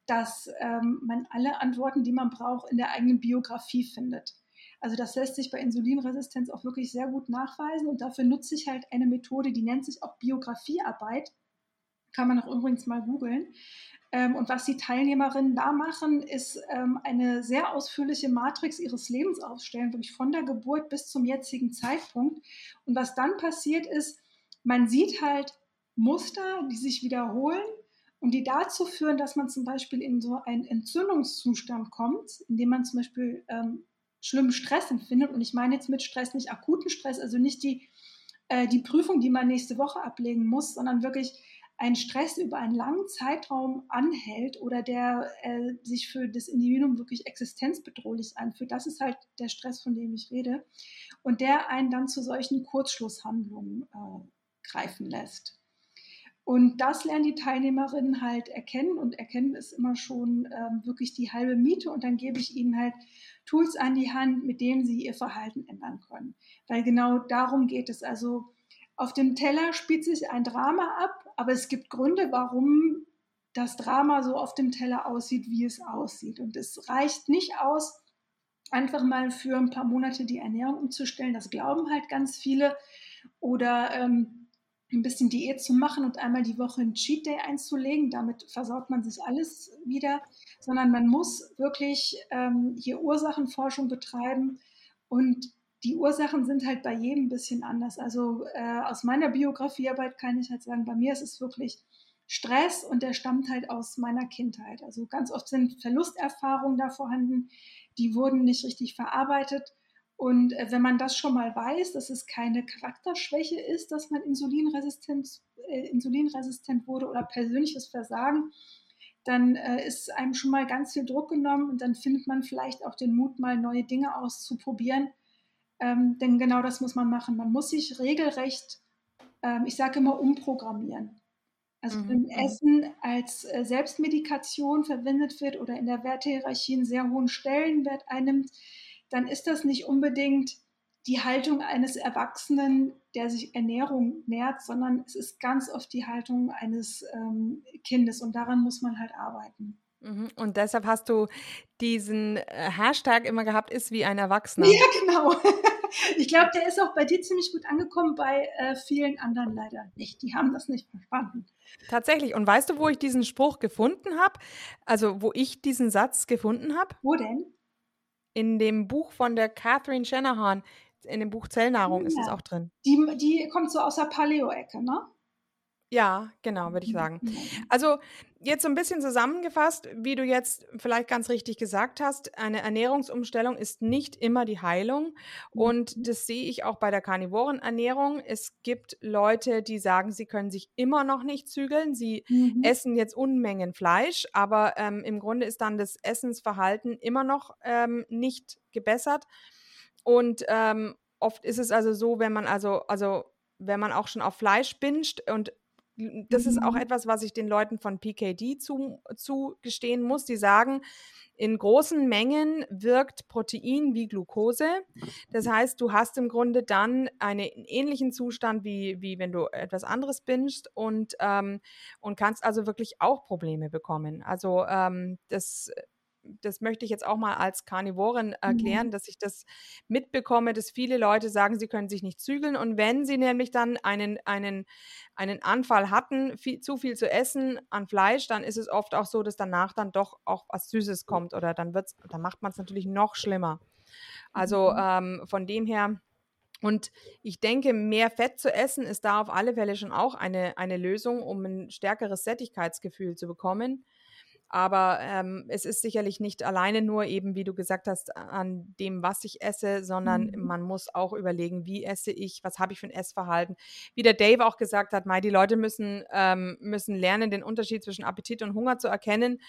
dass ähm, man alle Antworten, die man braucht, in der eigenen Biografie findet. Also das lässt sich bei Insulinresistenz auch wirklich sehr gut nachweisen und dafür nutze ich halt eine Methode, die nennt sich auch Biografiearbeit. Kann man auch übrigens mal googeln. Ähm, und was die Teilnehmerinnen da machen, ist ähm, eine sehr ausführliche Matrix ihres Lebens aufstellen, wirklich von der Geburt bis zum jetzigen Zeitpunkt. Und was dann passiert ist, man sieht halt Muster, die sich wiederholen und die dazu führen, dass man zum Beispiel in so einen Entzündungszustand kommt, indem man zum Beispiel ähm, schlimmen Stress empfindet. Und ich meine jetzt mit Stress nicht akuten Stress, also nicht die, äh, die Prüfung, die man nächste Woche ablegen muss, sondern wirklich ein Stress über einen langen Zeitraum anhält oder der äh, sich für das Individuum wirklich existenzbedrohlich anfühlt. Das ist halt der Stress, von dem ich rede. Und der einen dann zu solchen Kurzschlusshandlungen äh, greifen lässt. Und das lernen die Teilnehmerinnen halt erkennen und erkennen ist immer schon ähm, wirklich die halbe Miete und dann gebe ich ihnen halt Tools an die Hand, mit denen sie ihr Verhalten ändern können. Weil genau darum geht es. Also auf dem Teller spielt sich ein Drama ab, aber es gibt Gründe, warum das Drama so auf dem Teller aussieht, wie es aussieht. Und es reicht nicht aus, einfach mal für ein paar Monate die Ernährung umzustellen. Das glauben halt ganz viele. Oder ähm, ein bisschen Diät zu machen und einmal die Woche einen Cheat Day einzulegen. Damit versaut man sich alles wieder. Sondern man muss wirklich ähm, hier Ursachenforschung betreiben. Und die Ursachen sind halt bei jedem ein bisschen anders. Also äh, aus meiner Biografiearbeit kann ich halt sagen, bei mir ist es wirklich Stress und der stammt halt aus meiner Kindheit. Also ganz oft sind Verlusterfahrungen da vorhanden, die wurden nicht richtig verarbeitet. Und äh, wenn man das schon mal weiß, dass es keine Charakterschwäche ist, dass man insulinresistent, äh, insulinresistent wurde oder persönliches Versagen, dann äh, ist einem schon mal ganz viel Druck genommen und dann findet man vielleicht auch den Mut, mal neue Dinge auszuprobieren. Ähm, denn genau das muss man machen. Man muss sich regelrecht, ähm, ich sage immer, umprogrammieren. Also mhm. wenn. Essen als äh, Selbstmedikation verwendet wird oder in der Wertehierarchie einen sehr hohen Stellenwert einnimmt, dann ist das nicht unbedingt die Haltung eines Erwachsenen, der sich Ernährung nährt, sondern es ist ganz oft die Haltung eines ähm, Kindes und daran muss man halt arbeiten. Mhm. Und deshalb hast du diesen äh, Hashtag immer gehabt, ist wie ein Erwachsener. Ja, genau. Ich glaube, der ist auch bei dir ziemlich gut angekommen, bei äh, vielen anderen leider nicht. Die haben das nicht verstanden. Tatsächlich. Und weißt du, wo ich diesen Spruch gefunden habe? Also, wo ich diesen Satz gefunden habe? Wo denn? In dem Buch von der Catherine Shanahan, in dem Buch Zellnahrung ja. ist es auch drin. Die, die kommt so aus der Paleo-Ecke, ne? Ja, genau, würde ich sagen. Also jetzt so ein bisschen zusammengefasst, wie du jetzt vielleicht ganz richtig gesagt hast, eine Ernährungsumstellung ist nicht immer die Heilung. Und mhm. das sehe ich auch bei der Karnivorenernährung. Es gibt Leute, die sagen, sie können sich immer noch nicht zügeln. Sie mhm. essen jetzt Unmengen Fleisch, aber ähm, im Grunde ist dann das Essensverhalten immer noch ähm, nicht gebessert. Und ähm, oft ist es also so, wenn man also, also wenn man auch schon auf Fleisch binscht und das ist auch mhm. etwas, was ich den Leuten von PKD zugestehen muss. Die sagen, in großen Mengen wirkt Protein wie Glucose. Das heißt, du hast im Grunde dann einen ähnlichen Zustand, wie, wie wenn du etwas anderes bingst und, ähm, und kannst also wirklich auch Probleme bekommen. Also ähm, das das möchte ich jetzt auch mal als Karnivorin erklären, mhm. dass ich das mitbekomme, dass viele Leute sagen, sie können sich nicht zügeln. Und wenn sie nämlich dann einen, einen, einen Anfall hatten, viel, zu viel zu essen an Fleisch, dann ist es oft auch so, dass danach dann doch auch was Süßes kommt oder dann wird's, dann macht man es natürlich noch schlimmer. Also mhm. ähm, von dem her. Und ich denke, mehr Fett zu essen ist da auf alle Fälle schon auch eine, eine Lösung, um ein stärkeres Sättigkeitsgefühl zu bekommen. Aber ähm, es ist sicherlich nicht alleine nur eben, wie du gesagt hast, an dem, was ich esse, sondern mhm. man muss auch überlegen, wie esse ich, was habe ich für ein Essverhalten. Wie der Dave auch gesagt hat, Mai, die Leute müssen, ähm, müssen lernen, den Unterschied zwischen Appetit und Hunger zu erkennen.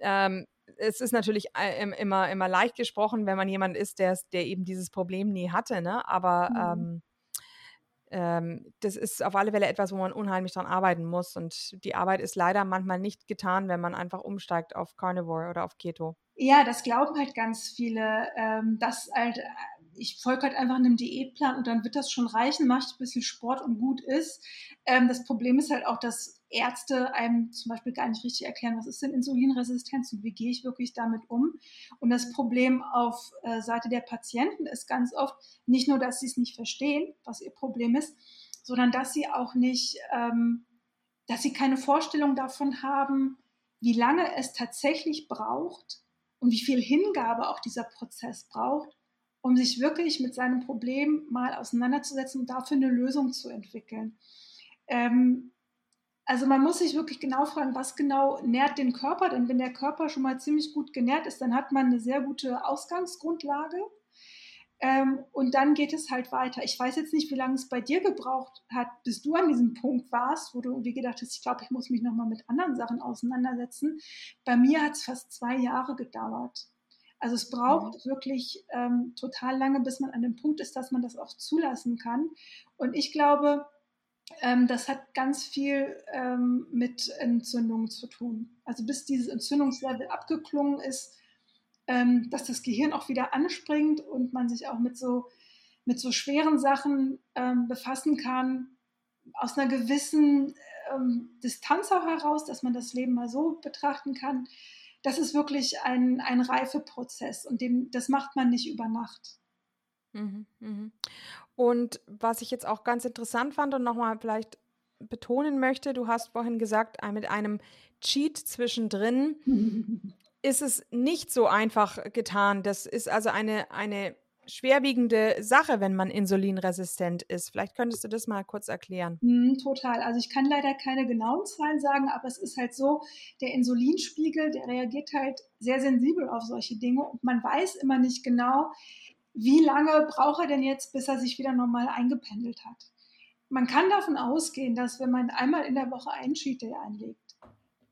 Ähm, es ist natürlich äh, immer, immer leicht gesprochen, wenn man jemand ist, der, der eben dieses Problem nie hatte, ne? aber mhm. Ähm, das ist auf alle Fälle etwas, wo man unheimlich dran arbeiten muss. Und die Arbeit ist leider manchmal nicht getan, wenn man einfach umsteigt auf Carnivore oder auf Keto. Ja, das glauben halt ganz viele, ähm, dass halt, äh, ich folge halt einfach einem Diätplan und dann wird das schon reichen, mache ich ein bisschen Sport und gut ist. Ähm, das Problem ist halt auch, dass Ärzte einem zum Beispiel gar nicht richtig erklären, was ist denn Insulinresistenz und wie gehe ich wirklich damit um. Und das Problem auf äh, Seite der Patienten ist ganz oft nicht nur, dass sie es nicht verstehen, was ihr Problem ist, sondern dass sie auch nicht, ähm, dass sie keine Vorstellung davon haben, wie lange es tatsächlich braucht und wie viel Hingabe auch dieser Prozess braucht, um sich wirklich mit seinem Problem mal auseinanderzusetzen und dafür eine Lösung zu entwickeln. Ähm, also man muss sich wirklich genau fragen, was genau nährt den Körper, denn wenn der Körper schon mal ziemlich gut genährt ist, dann hat man eine sehr gute Ausgangsgrundlage. Ähm, und dann geht es halt weiter. Ich weiß jetzt nicht, wie lange es bei dir gebraucht hat, bis du an diesem Punkt warst, wo du irgendwie gedacht hast, ich glaube, ich muss mich nochmal mit anderen Sachen auseinandersetzen. Bei mir hat es fast zwei Jahre gedauert. Also es braucht mhm. wirklich ähm, total lange, bis man an dem Punkt ist, dass man das auch zulassen kann. Und ich glaube, ähm, das hat ganz viel ähm, mit Entzündungen zu tun. Also bis dieses Entzündungslevel abgeklungen ist, ähm, dass das Gehirn auch wieder anspringt und man sich auch mit so, mit so schweren Sachen ähm, befassen kann, aus einer gewissen ähm, Distanz auch heraus, dass man das Leben mal so betrachten kann. Das ist wirklich ein, ein Reifeprozess und den, das macht man nicht über Nacht. Mhm, mhm. Und was ich jetzt auch ganz interessant fand und nochmal vielleicht betonen möchte, du hast vorhin gesagt, mit einem Cheat zwischendrin ist es nicht so einfach getan. Das ist also eine, eine schwerwiegende Sache, wenn man insulinresistent ist. Vielleicht könntest du das mal kurz erklären. Mm, total. Also ich kann leider keine genauen Zahlen sagen, aber es ist halt so, der Insulinspiegel, der reagiert halt sehr sensibel auf solche Dinge und man weiß immer nicht genau, wie lange braucht er denn jetzt, bis er sich wieder normal eingependelt hat. Man kann davon ausgehen, dass wenn man einmal in der Woche einen Cheat Day einlegt,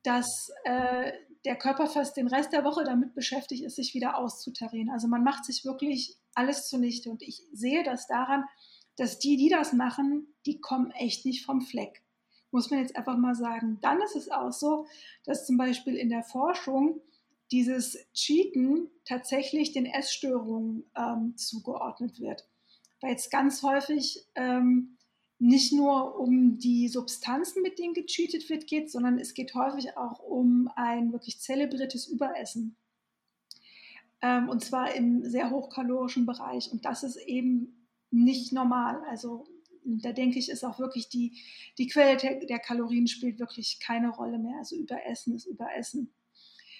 dass äh, der Körper fast den Rest der Woche damit beschäftigt ist, sich wieder auszutarieren. Also man macht sich wirklich alles zunichte. Und ich sehe das daran, dass die, die das machen, die kommen echt nicht vom Fleck. Muss man jetzt einfach mal sagen. Dann ist es auch so, dass zum Beispiel in der Forschung dieses Cheaten tatsächlich den Essstörungen ähm, zugeordnet wird. Weil es ganz häufig ähm, nicht nur um die Substanzen, mit denen gecheatet wird, geht, sondern es geht häufig auch um ein wirklich zelebriertes Überessen. Ähm, und zwar im sehr hochkalorischen Bereich. Und das ist eben nicht normal. Also da denke ich, ist auch wirklich die, die Quelle der, der Kalorien spielt wirklich keine Rolle mehr. Also Überessen ist Überessen.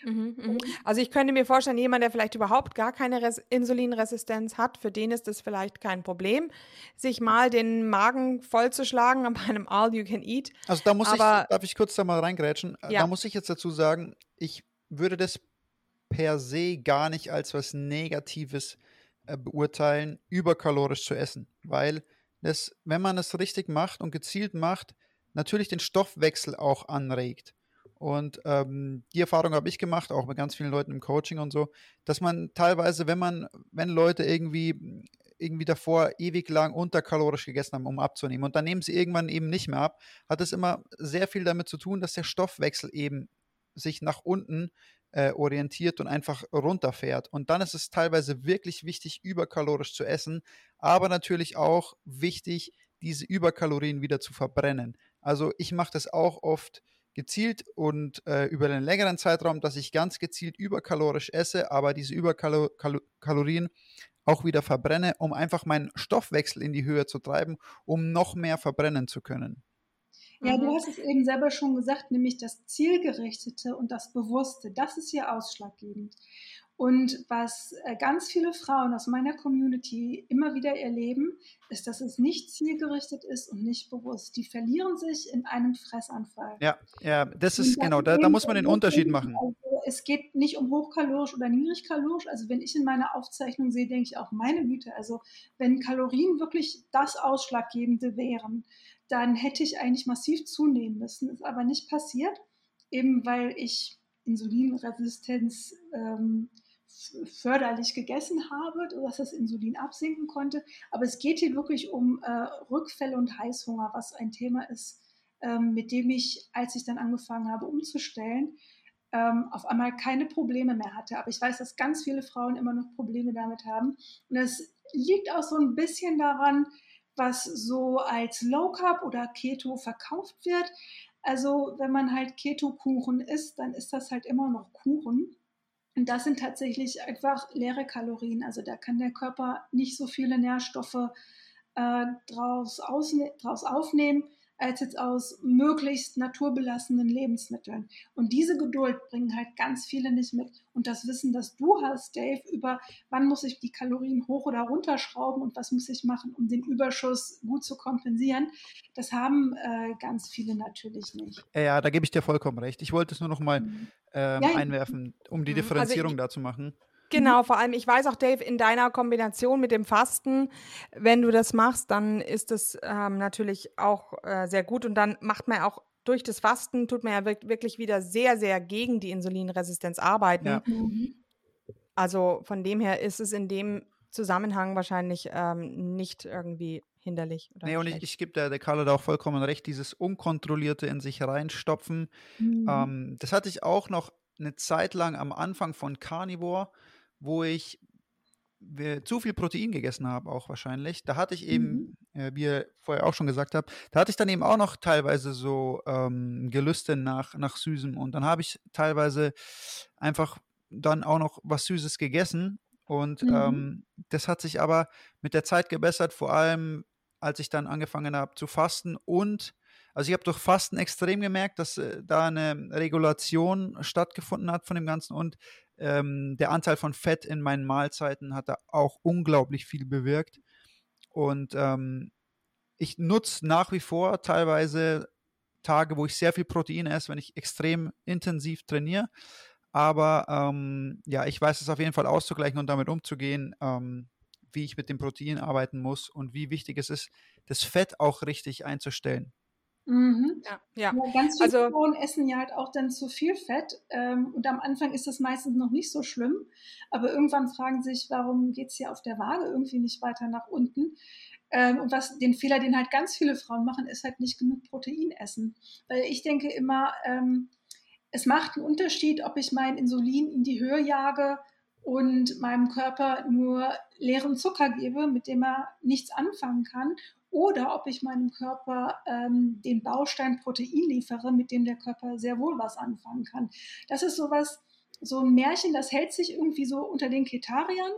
Mhm, mhm. Also ich könnte mir vorstellen, jemand, der vielleicht überhaupt gar keine Res Insulinresistenz hat, für den ist das vielleicht kein Problem, sich mal den Magen vollzuschlagen bei einem All You Can Eat. Also da muss Aber, ich, darf ich kurz da mal reingrätschen? Ja. Da muss ich jetzt dazu sagen, ich würde das per se gar nicht als was Negatives äh, beurteilen, überkalorisch zu essen, weil das, wenn man es richtig macht und gezielt macht, natürlich den Stoffwechsel auch anregt. Und ähm, die Erfahrung habe ich gemacht, auch mit ganz vielen Leuten im Coaching und so, dass man teilweise, wenn man, wenn Leute irgendwie irgendwie davor ewig lang unterkalorisch gegessen haben, um abzunehmen, und dann nehmen sie irgendwann eben nicht mehr ab, hat es immer sehr viel damit zu tun, dass der Stoffwechsel eben sich nach unten äh, orientiert und einfach runterfährt. Und dann ist es teilweise wirklich wichtig, überkalorisch zu essen, aber natürlich auch wichtig, diese Überkalorien wieder zu verbrennen. Also ich mache das auch oft gezielt und äh, über einen längeren Zeitraum, dass ich ganz gezielt überkalorisch esse, aber diese Überkalorien auch wieder verbrenne, um einfach meinen Stoffwechsel in die Höhe zu treiben, um noch mehr verbrennen zu können. Ja, du mhm. hast es eben selber schon gesagt, nämlich das Zielgerichtete und das Bewusste, das ist hier ausschlaggebend. Und was äh, ganz viele Frauen aus meiner Community immer wieder erleben, ist, dass es nicht zielgerichtet ist und nicht bewusst. Die verlieren sich in einem Fressanfall. Ja, ja, das ist genau, da, da muss man den Unterschied machen. Also es geht nicht um hochkalorisch oder niedrigkalorisch. Also wenn ich in meiner Aufzeichnung sehe, denke ich auch meine Güte. Also wenn Kalorien wirklich das Ausschlaggebende wären, dann hätte ich eigentlich massiv zunehmen müssen. Ist aber nicht passiert, eben weil ich Insulinresistenz ähm, förderlich gegessen habe, dass das Insulin absinken konnte. Aber es geht hier wirklich um äh, Rückfälle und Heißhunger, was ein Thema ist, ähm, mit dem ich, als ich dann angefangen habe umzustellen, ähm, auf einmal keine Probleme mehr hatte. Aber ich weiß, dass ganz viele Frauen immer noch Probleme damit haben. Und das liegt auch so ein bisschen daran, was so als Low Carb oder Keto verkauft wird. Also wenn man halt Keto-Kuchen isst, dann ist das halt immer noch Kuchen. Und das sind tatsächlich einfach leere Kalorien. Also da kann der Körper nicht so viele Nährstoffe äh, draus, draus aufnehmen als jetzt aus möglichst naturbelassenen Lebensmitteln. Und diese Geduld bringen halt ganz viele nicht mit. Und das Wissen, das du hast, Dave, über wann muss ich die Kalorien hoch oder runterschrauben und was muss ich machen, um den Überschuss gut zu kompensieren, das haben äh, ganz viele natürlich nicht. Ja, da gebe ich dir vollkommen recht. Ich wollte es nur noch mal mhm. ähm, ja, einwerfen, um die mhm. Differenzierung also ich, da zu machen. Genau, mhm. vor allem, ich weiß auch, Dave, in deiner Kombination mit dem Fasten, wenn du das machst, dann ist das ähm, natürlich auch äh, sehr gut und dann macht man auch durch das Fasten, tut man ja wirklich wieder sehr, sehr gegen die Insulinresistenz arbeiten. Ja. Mhm. Also von dem her ist es in dem Zusammenhang wahrscheinlich ähm, nicht irgendwie hinderlich. Oder nee, und ich, ich gebe der, der Carla da auch vollkommen recht, dieses Unkontrollierte in sich reinstopfen. Mhm. Ähm, das hatte ich auch noch eine Zeit lang am Anfang von Carnivore wo ich zu viel Protein gegessen habe, auch wahrscheinlich. Da hatte ich eben, mhm. äh, wie ihr vorher auch schon gesagt habt, da hatte ich dann eben auch noch teilweise so ähm, Gelüste nach, nach Süßem. Und dann habe ich teilweise einfach dann auch noch was Süßes gegessen. Und mhm. ähm, das hat sich aber mit der Zeit gebessert, vor allem als ich dann angefangen habe zu fasten und also ich habe durch Fasten extrem gemerkt, dass äh, da eine Regulation stattgefunden hat von dem Ganzen und ähm, der Anteil von Fett in meinen Mahlzeiten hat da auch unglaublich viel bewirkt. Und ähm, ich nutze nach wie vor teilweise Tage, wo ich sehr viel Protein esse, wenn ich extrem intensiv trainiere. Aber ähm, ja, ich weiß es auf jeden Fall auszugleichen und damit umzugehen, ähm, wie ich mit dem Protein arbeiten muss und wie wichtig es ist, das Fett auch richtig einzustellen. Mhm. Ja, ja. ja, ganz viele also, Frauen essen ja halt auch dann zu viel Fett. Ähm, und am Anfang ist das meistens noch nicht so schlimm. Aber irgendwann fragen sich, warum geht es hier auf der Waage irgendwie nicht weiter nach unten? Ähm, und was den Fehler, den halt ganz viele Frauen machen, ist halt nicht genug Protein essen. Weil ich denke immer, ähm, es macht einen Unterschied, ob ich mein Insulin in die Höhe jage und meinem Körper nur leeren Zucker gebe, mit dem er nichts anfangen kann, oder ob ich meinem Körper ähm, den Baustein Protein liefere, mit dem der Körper sehr wohl was anfangen kann. Das ist sowas, so ein Märchen, das hält sich irgendwie so unter den Ketariern.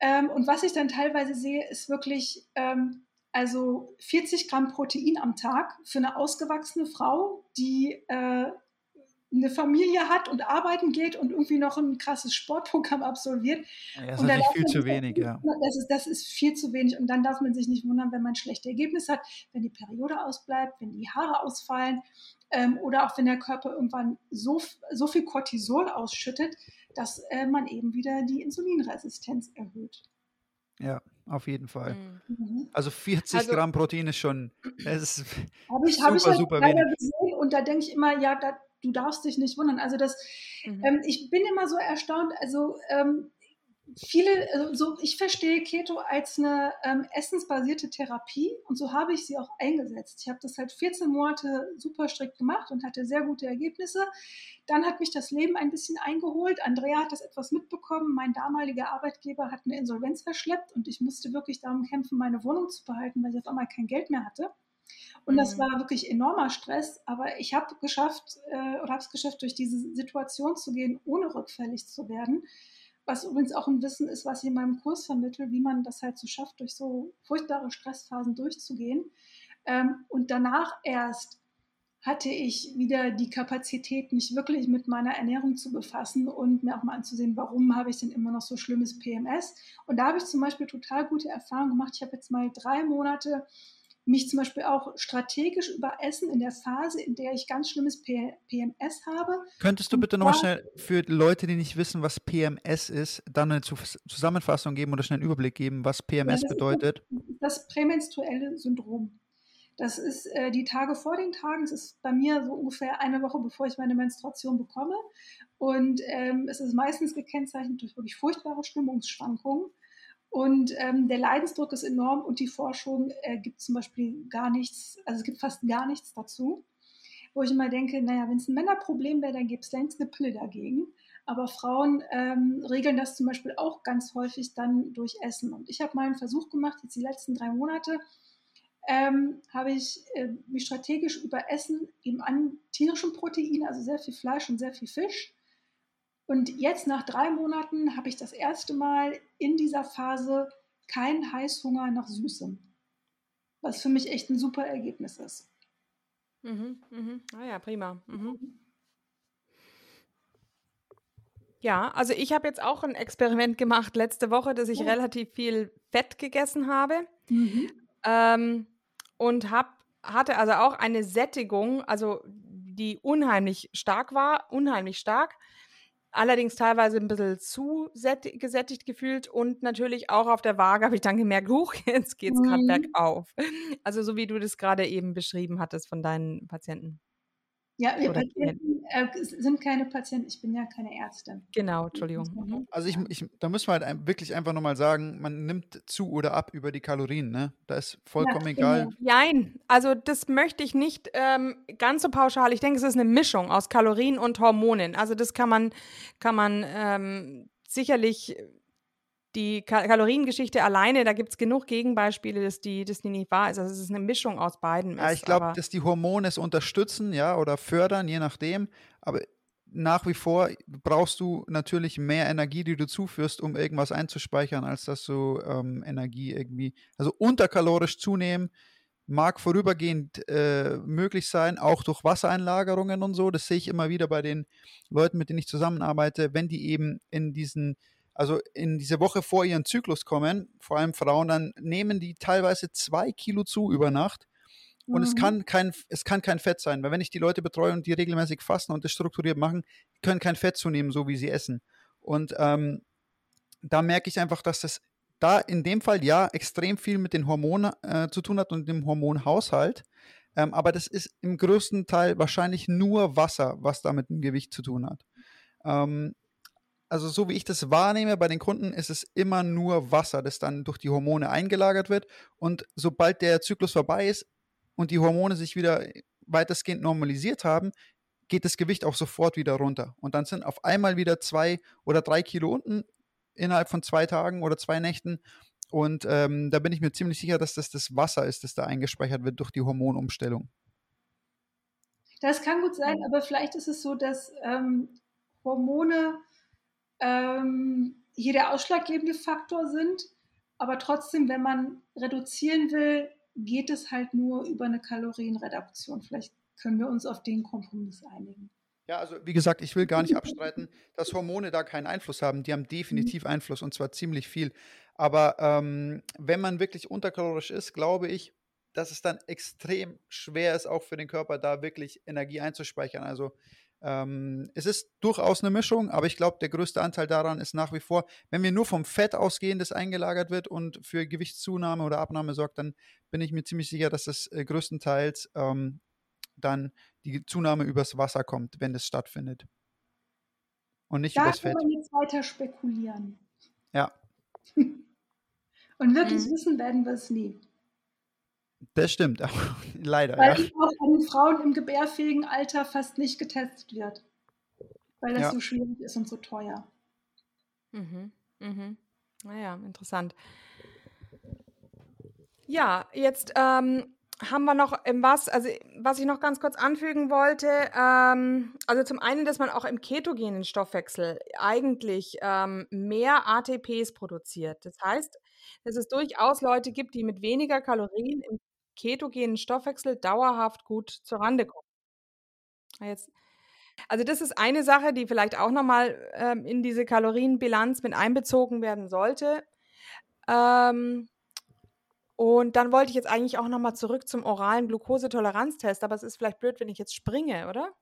Ähm, und was ich dann teilweise sehe, ist wirklich ähm, also 40 Gramm Protein am Tag für eine ausgewachsene Frau, die äh, eine Familie hat und arbeiten geht und irgendwie noch ein krasses Sportprogramm absolviert. Ja, das ist natürlich viel zu wenig, ja. Das ist, das ist viel zu wenig und dann darf man sich nicht wundern, wenn man schlechte Ergebnisse hat, wenn die Periode ausbleibt, wenn die Haare ausfallen ähm, oder auch wenn der Körper irgendwann so, so viel Cortisol ausschüttet, dass äh, man eben wieder die Insulinresistenz erhöht. Ja, auf jeden Fall. Mhm. mhm. Also 40 also, Gramm Protein ist schon, ist habe ich, super, hab ich halt super wenig. gesehen und da denke ich immer, ja, da, du darfst dich nicht wundern. Also das, mhm. ähm, ich bin immer so erstaunt, also ähm, viele, also so, ich verstehe Keto als eine ähm, essensbasierte Therapie und so habe ich sie auch eingesetzt. Ich habe das halt 14 Monate super strikt gemacht und hatte sehr gute Ergebnisse. Dann hat mich das Leben ein bisschen eingeholt. Andrea hat das etwas mitbekommen. Mein damaliger Arbeitgeber hat eine Insolvenz verschleppt und ich musste wirklich darum kämpfen, meine Wohnung zu behalten, weil ich auf einmal kein Geld mehr hatte. Und das mhm. war wirklich enormer Stress, aber ich habe geschafft äh, oder habe es geschafft, durch diese Situation zu gehen, ohne rückfällig zu werden. Was übrigens auch ein Wissen ist, was ich in meinem Kurs vermittle, wie man das halt so schafft, durch so furchtbare Stressphasen durchzugehen. Ähm, und danach erst hatte ich wieder die Kapazität, mich wirklich mit meiner Ernährung zu befassen und mir auch mal anzusehen, warum habe ich denn immer noch so schlimmes PMS. Und da habe ich zum Beispiel total gute Erfahrungen gemacht. Ich habe jetzt mal drei Monate mich zum Beispiel auch strategisch überessen in der Phase, in der ich ganz schlimmes P PMS habe. Könntest du bitte nochmal schnell für Leute, die nicht wissen, was PMS ist, dann eine Zusammenfassung geben oder schnell einen Überblick geben, was PMS ja, das bedeutet? das prämenstruelle Syndrom. Das ist äh, die Tage vor den Tagen. Es ist bei mir so ungefähr eine Woche, bevor ich meine Menstruation bekomme. Und ähm, es ist meistens gekennzeichnet durch wirklich furchtbare Stimmungsschwankungen. Und ähm, der Leidensdruck ist enorm und die Forschung äh, gibt zum Beispiel gar nichts, also es gibt fast gar nichts dazu. Wo ich immer denke, naja, wenn es ein Männerproblem wäre, dann gäbe es längst eine Pille dagegen. Aber Frauen ähm, regeln das zum Beispiel auch ganz häufig dann durch Essen. Und ich habe mal einen Versuch gemacht, jetzt die letzten drei Monate, ähm, habe ich äh, mich strategisch über Essen eben an tierischen Proteinen, also sehr viel Fleisch und sehr viel Fisch, und jetzt nach drei Monaten habe ich das erste Mal in dieser Phase keinen Heißhunger nach Süßem. Was für mich echt ein super Ergebnis ist. Mhm, mhm. Ah ja, prima. Mhm. Ja, also ich habe jetzt auch ein Experiment gemacht letzte Woche, dass ich oh. relativ viel Fett gegessen habe mhm. ähm, und hab, hatte also auch eine Sättigung, also die unheimlich stark war, unheimlich stark allerdings teilweise ein bisschen zu gesättigt gefühlt und natürlich auch auf der Waage habe ich dann gemerkt, huch, jetzt geht es gerade mhm. bergauf. Also so wie du das gerade eben beschrieben hattest von deinen Patienten. Ja, wir Patienten, äh, sind keine Patienten, ich bin ja keine Ärztin. Genau, Entschuldigung. Mhm. Also ich, ich, da müssen wir halt wirklich einfach nochmal sagen, man nimmt zu oder ab über die Kalorien, ne? Da ist vollkommen ja, egal. Genau. Nein, also das möchte ich nicht ähm, ganz so pauschal. Ich denke, es ist eine Mischung aus Kalorien und Hormonen. Also das kann man, kann man ähm, sicherlich die Kaloriengeschichte alleine, da gibt es genug Gegenbeispiele, dass die, dass die nicht wahr ist. Also es ist eine Mischung aus beiden. Ja, ich glaube, dass die Hormone es unterstützen, ja, oder fördern, je nachdem. Aber nach wie vor brauchst du natürlich mehr Energie, die du zuführst, um irgendwas einzuspeichern, als dass du ähm, Energie irgendwie, also unterkalorisch zunehmen, mag vorübergehend äh, möglich sein, auch durch Wassereinlagerungen und so. Das sehe ich immer wieder bei den Leuten, mit denen ich zusammenarbeite, wenn die eben in diesen, also in diese Woche vor ihren Zyklus kommen, vor allem Frauen, dann nehmen die teilweise zwei Kilo zu über Nacht. Und mhm. es, kann kein, es kann kein Fett sein, weil wenn ich die Leute betreue und die regelmäßig fasten und das strukturiert machen, können kein Fett zunehmen, so wie sie essen. Und ähm, da merke ich einfach, dass das da in dem Fall ja extrem viel mit den Hormonen äh, zu tun hat und dem Hormonhaushalt. Ähm, aber das ist im größten Teil wahrscheinlich nur Wasser, was da mit dem Gewicht zu tun hat. Ähm, also so wie ich das wahrnehme bei den Kunden, ist es immer nur Wasser, das dann durch die Hormone eingelagert wird. Und sobald der Zyklus vorbei ist und die Hormone sich wieder weitestgehend normalisiert haben, geht das Gewicht auch sofort wieder runter. Und dann sind auf einmal wieder zwei oder drei Kilo unten innerhalb von zwei Tagen oder zwei Nächten. Und ähm, da bin ich mir ziemlich sicher, dass das das Wasser ist, das da eingespeichert wird durch die Hormonumstellung. Das kann gut sein, aber vielleicht ist es so, dass ähm, Hormone ähm, hier der ausschlaggebende Faktor sind. Aber trotzdem, wenn man reduzieren will, geht es halt nur über eine Kalorienreduktion. Vielleicht können wir uns auf den Kompromiss einigen. Ja, also wie gesagt, ich will gar nicht abstreiten, dass Hormone da keinen Einfluss haben. Die haben definitiv mhm. Einfluss und zwar ziemlich viel. Aber ähm, wenn man wirklich unterkalorisch ist, glaube ich, dass es dann extrem schwer ist, auch für den Körper da wirklich Energie einzuspeichern. Also ähm, es ist durchaus eine Mischung, aber ich glaube, der größte Anteil daran ist nach wie vor, wenn wir nur vom Fett ausgehen, das eingelagert wird und für Gewichtszunahme oder Abnahme sorgt, dann bin ich mir ziemlich sicher, dass das äh, größtenteils ähm, dann die Zunahme übers Wasser kommt, wenn es stattfindet. Und nicht da übers Fett. Da kann man jetzt weiter spekulieren. Ja. Und wirklich mhm. wissen werden wir es nie. Das stimmt, leider. Weil ja. auch an Frauen im gebärfähigen Alter fast nicht getestet wird. Weil das ja. so schwierig ist und so teuer. Mhm. Mhm. Naja, interessant. Ja, jetzt ähm, haben wir noch im was, also was ich noch ganz kurz anfügen wollte, ähm, also zum einen, dass man auch im ketogenen Stoffwechsel eigentlich ähm, mehr ATPs produziert. Das heißt, dass es durchaus Leute gibt, die mit weniger Kalorien im ketogenen Stoffwechsel dauerhaft gut zurande kommen. Jetzt, also das ist eine Sache, die vielleicht auch nochmal ähm, in diese Kalorienbilanz mit einbezogen werden sollte. Ähm, und dann wollte ich jetzt eigentlich auch nochmal zurück zum oralen Glukosetoleranztest, aber es ist vielleicht blöd, wenn ich jetzt springe, oder?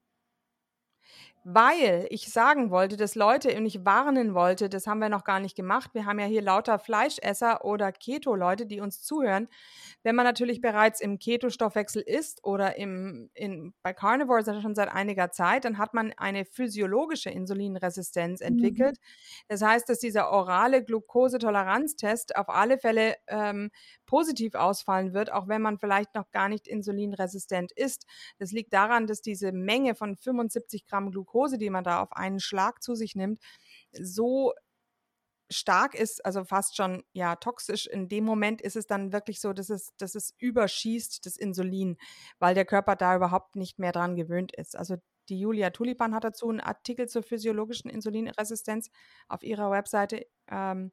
Weil ich sagen wollte, dass Leute und ich warnen wollte, das haben wir noch gar nicht gemacht. Wir haben ja hier lauter Fleischesser oder Keto-Leute, die uns zuhören. Wenn man natürlich bereits im Keto-Stoffwechsel ist oder im, in, bei Carnivores schon seit einiger Zeit, dann hat man eine physiologische Insulinresistenz mhm. entwickelt. Mhm. Das heißt, dass dieser orale Glukosetoleranztest auf alle Fälle ähm, positiv ausfallen wird, auch wenn man vielleicht noch gar nicht insulinresistent ist. Das liegt daran, dass diese Menge von 75 Gramm Glucose, die man da auf einen Schlag zu sich nimmt, so stark ist, also fast schon ja toxisch. In dem Moment ist es dann wirklich so, dass es, dass es überschießt, das Insulin, weil der Körper da überhaupt nicht mehr dran gewöhnt ist. Also die Julia Tulipan hat dazu einen Artikel zur physiologischen Insulinresistenz auf ihrer Webseite. Ähm,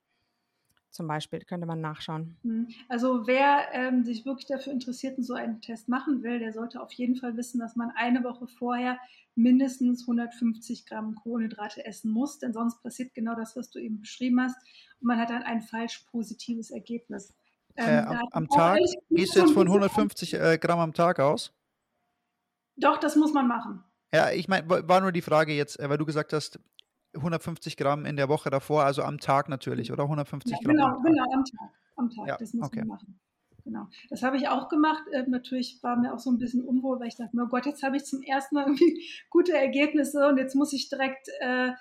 zum Beispiel, könnte man nachschauen. Hm. Also wer ähm, sich wirklich dafür interessiert und so einen Test machen will, der sollte auf jeden Fall wissen, dass man eine Woche vorher mindestens 150 Gramm Kohlenhydrate essen muss, denn sonst passiert genau das, was du eben beschrieben hast, und man hat dann ein falsch positives Ergebnis. Ähm, äh, am, am Tag gehst du jetzt von 150 äh, Gramm am Tag aus? Doch, das muss man machen. Ja, ich meine, war nur die Frage jetzt, äh, weil du gesagt hast, 150 Gramm in der Woche davor, also am Tag natürlich, oder 150 ja, Gramm? Genau, am genau, am Tag. Am Tag, ja, das muss okay. man machen. Genau. Das habe ich auch gemacht. Äh, natürlich war mir auch so ein bisschen unwohl, weil ich dachte, oh Gott, jetzt habe ich zum ersten Mal irgendwie gute Ergebnisse und jetzt muss ich direkt äh,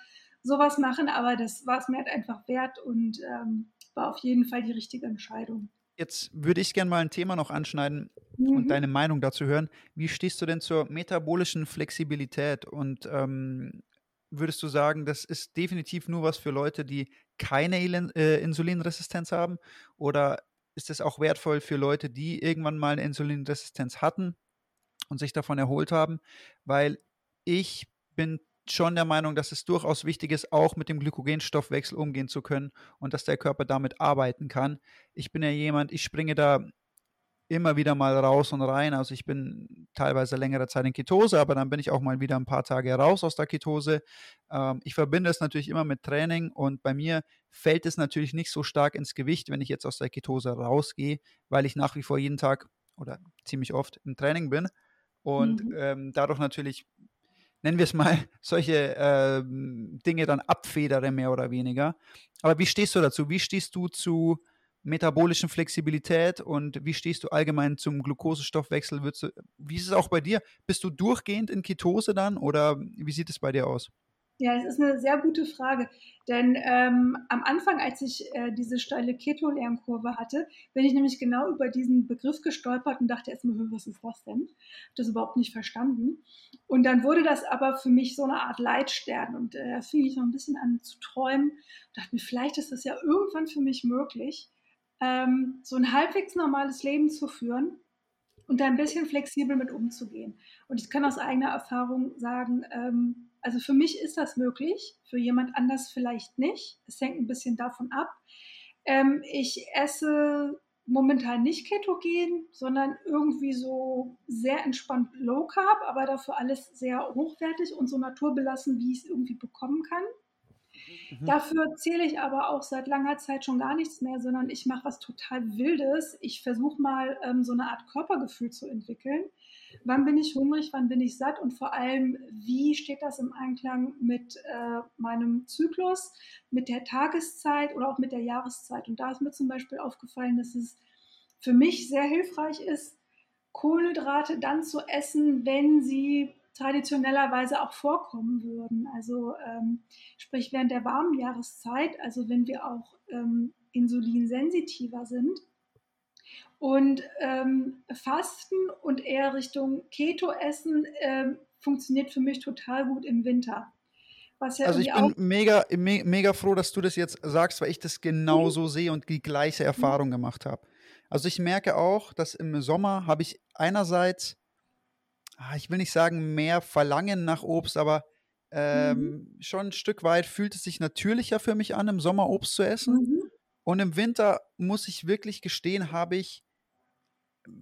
sowas machen. Aber das war es mir halt einfach wert und ähm, war auf jeden Fall die richtige Entscheidung. Jetzt würde ich gerne mal ein Thema noch anschneiden mhm. und deine Meinung dazu hören. Wie stehst du denn zur metabolischen Flexibilität und ähm, würdest du sagen, das ist definitiv nur was für Leute, die keine äh, Insulinresistenz haben? Oder ist es auch wertvoll für Leute, die irgendwann mal eine Insulinresistenz hatten und sich davon erholt haben? Weil ich bin schon der Meinung, dass es durchaus wichtig ist, auch mit dem Glykogenstoffwechsel umgehen zu können und dass der Körper damit arbeiten kann. Ich bin ja jemand, ich springe da immer wieder mal raus und rein. Also ich bin teilweise längere Zeit in Ketose, aber dann bin ich auch mal wieder ein paar Tage raus aus der Ketose. Ähm, ich verbinde es natürlich immer mit Training und bei mir fällt es natürlich nicht so stark ins Gewicht, wenn ich jetzt aus der Ketose rausgehe, weil ich nach wie vor jeden Tag oder ziemlich oft im Training bin und mhm. ähm, dadurch natürlich nennen wir es mal, solche äh, Dinge dann abfedere, mehr oder weniger. Aber wie stehst du dazu? Wie stehst du zu metabolischen Flexibilität und wie stehst du allgemein zum Glukosestoffwechsel? Du, wie ist es auch bei dir? Bist du durchgehend in Ketose dann oder wie sieht es bei dir aus? Ja, es ist eine sehr gute Frage. Denn ähm, am Anfang, als ich äh, diese steile Keto-Lernkurve hatte, bin ich nämlich genau über diesen Begriff gestolpert und dachte erstmal, was ist das denn? Habe das überhaupt nicht verstanden. Und dann wurde das aber für mich so eine Art Leitstern. Und äh, da fing ich noch ein bisschen an zu träumen. Dachte mir, vielleicht ist das ja irgendwann für mich möglich, ähm, so ein halbwegs normales Leben zu führen und da ein bisschen flexibel mit umzugehen. Und ich kann aus eigener Erfahrung sagen, ähm, also für mich ist das möglich, für jemand anders vielleicht nicht. Es hängt ein bisschen davon ab. Ähm, ich esse momentan nicht ketogen, sondern irgendwie so sehr entspannt Low Carb, aber dafür alles sehr hochwertig und so naturbelassen, wie ich es irgendwie bekommen kann. Mhm. Dafür zähle ich aber auch seit langer Zeit schon gar nichts mehr, sondern ich mache was total Wildes. Ich versuche mal ähm, so eine Art Körpergefühl zu entwickeln wann bin ich hungrig, wann bin ich satt und vor allem, wie steht das im Einklang mit äh, meinem Zyklus, mit der Tageszeit oder auch mit der Jahreszeit. Und da ist mir zum Beispiel aufgefallen, dass es für mich sehr hilfreich ist, Kohlenhydrate dann zu essen, wenn sie traditionellerweise auch vorkommen würden. Also ähm, sprich während der warmen Jahreszeit, also wenn wir auch ähm, insulinsensitiver sind, und ähm, Fasten und eher Richtung Keto-Essen ähm, funktioniert für mich total gut im Winter. Ja also ich bin mega, me mega froh, dass du das jetzt sagst, weil ich das genauso mhm. sehe und die gleiche Erfahrung mhm. gemacht habe. Also ich merke auch, dass im Sommer habe ich einerseits, ich will nicht sagen mehr Verlangen nach Obst, aber ähm, mhm. schon ein Stück weit fühlt es sich natürlicher für mich an, im Sommer Obst zu essen. Mhm. Und im Winter muss ich wirklich gestehen, habe ich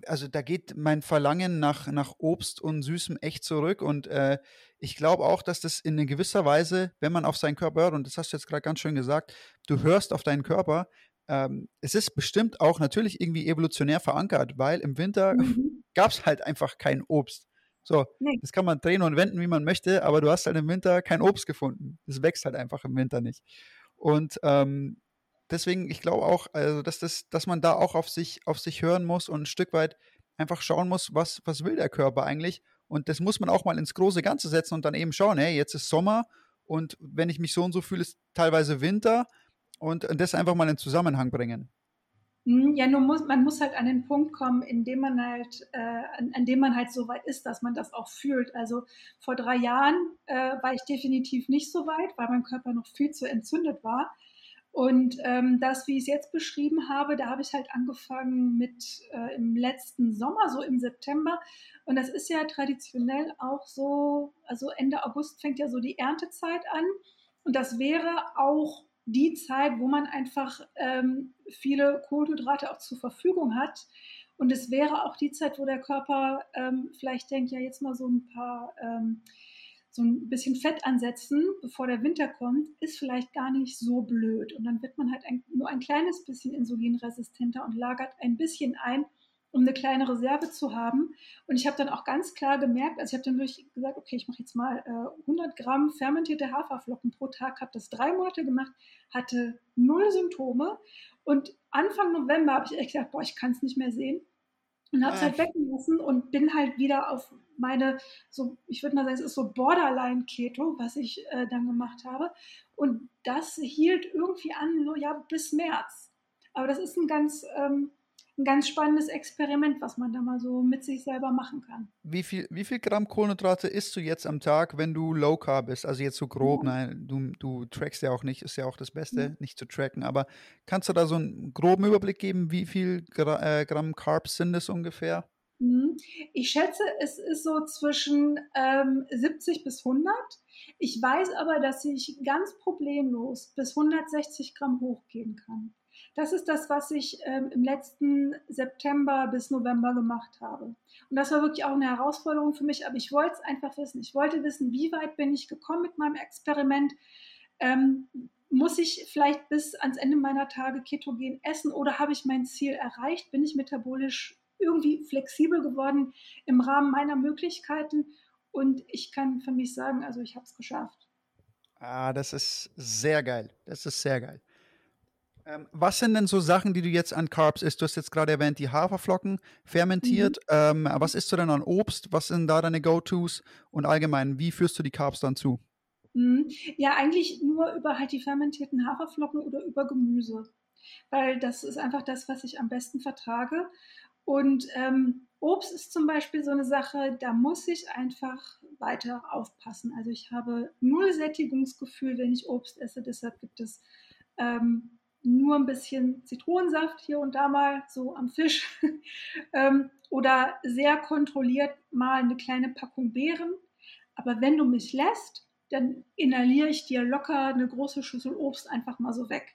also da geht mein Verlangen nach, nach Obst und Süßem echt zurück. Und äh, ich glaube auch, dass das in gewisser Weise, wenn man auf seinen Körper hört, und das hast du jetzt gerade ganz schön gesagt, du hörst auf deinen Körper, ähm, es ist bestimmt auch natürlich irgendwie evolutionär verankert, weil im Winter mhm. gab es halt einfach kein Obst. So, nee. das kann man drehen und wenden, wie man möchte, aber du hast halt im Winter kein Obst gefunden. Es wächst halt einfach im Winter nicht. Und ähm, deswegen, ich glaube auch, also, dass, das, dass man da auch auf sich, auf sich hören muss und ein Stück weit einfach schauen muss, was, was will der Körper eigentlich. Und das muss man auch mal ins große Ganze setzen und dann eben schauen, hey, jetzt ist Sommer und wenn ich mich so und so fühle, ist teilweise Winter und, und das einfach mal in Zusammenhang bringen. Hm, ja, nur muss, man muss halt an den Punkt kommen, in dem man halt, äh, an, an, dem man halt so weit ist, dass man das auch fühlt. Also vor drei Jahren äh, war ich definitiv nicht so weit, weil mein Körper noch viel zu entzündet war. Und ähm, das, wie ich es jetzt beschrieben habe, da habe ich halt angefangen mit äh, im letzten Sommer, so im September. Und das ist ja traditionell auch so, also Ende August fängt ja so die Erntezeit an. Und das wäre auch die Zeit, wo man einfach ähm, viele Kohlenhydrate auch zur Verfügung hat. Und es wäre auch die Zeit, wo der Körper ähm, vielleicht denkt, ja, jetzt mal so ein paar ähm, so ein bisschen Fett ansetzen, bevor der Winter kommt, ist vielleicht gar nicht so blöd. Und dann wird man halt ein, nur ein kleines bisschen insulinresistenter und lagert ein bisschen ein, um eine kleine Reserve zu haben. Und ich habe dann auch ganz klar gemerkt, also ich habe dann wirklich gesagt, okay, ich mache jetzt mal äh, 100 Gramm fermentierte Haferflocken pro Tag, habe das drei Monate gemacht, hatte null Symptome. Und Anfang November habe ich echt gedacht, boah, ich kann es nicht mehr sehen. Und habe es halt weggelassen und bin halt wieder auf meine, so, ich würde mal sagen, es ist so Borderline-Keto, was ich äh, dann gemacht habe. Und das hielt irgendwie an, so ja, bis März. Aber das ist ein ganz, ähm, ein ganz spannendes Experiment, was man da mal so mit sich selber machen kann. Wie viel, wie viel Gramm Kohlenhydrate isst du jetzt am Tag, wenn du Low Carb bist? Also jetzt so grob, ja. nein, du, du trackst ja auch nicht, ist ja auch das Beste, ja. nicht zu tracken. Aber kannst du da so einen groben Überblick geben, wie viel Gra äh, Gramm Carbs sind es ungefähr? Mhm. Ich schätze, es ist so zwischen ähm, 70 bis 100. Ich weiß aber, dass ich ganz problemlos bis 160 Gramm hochgehen kann. Das ist das, was ich ähm, im letzten September bis November gemacht habe. Und das war wirklich auch eine Herausforderung für mich, aber ich wollte es einfach wissen. Ich wollte wissen, wie weit bin ich gekommen mit meinem Experiment. Ähm, muss ich vielleicht bis ans Ende meiner Tage ketogen essen oder habe ich mein Ziel erreicht? Bin ich metabolisch irgendwie flexibel geworden im Rahmen meiner Möglichkeiten? Und ich kann für mich sagen, also ich habe es geschafft. Ah, das ist sehr geil. Das ist sehr geil. Ähm, was sind denn so Sachen, die du jetzt an Carbs isst? Du hast jetzt gerade erwähnt, die Haferflocken fermentiert. Mhm. Ähm, was isst du denn an Obst? Was sind da deine Go-Tos? Und allgemein, wie führst du die Carbs dann zu? Mhm. Ja, eigentlich nur über halt die fermentierten Haferflocken oder über Gemüse. Weil das ist einfach das, was ich am besten vertrage. Und ähm, Obst ist zum Beispiel so eine Sache, da muss ich einfach weiter aufpassen. Also ich habe null Sättigungsgefühl, wenn ich Obst esse. Deshalb gibt es ähm, nur ein bisschen Zitronensaft hier und da mal so am Fisch ähm, oder sehr kontrolliert mal eine kleine Packung Beeren. Aber wenn du mich lässt, dann inhaliere ich dir locker eine große Schüssel Obst einfach mal so weg.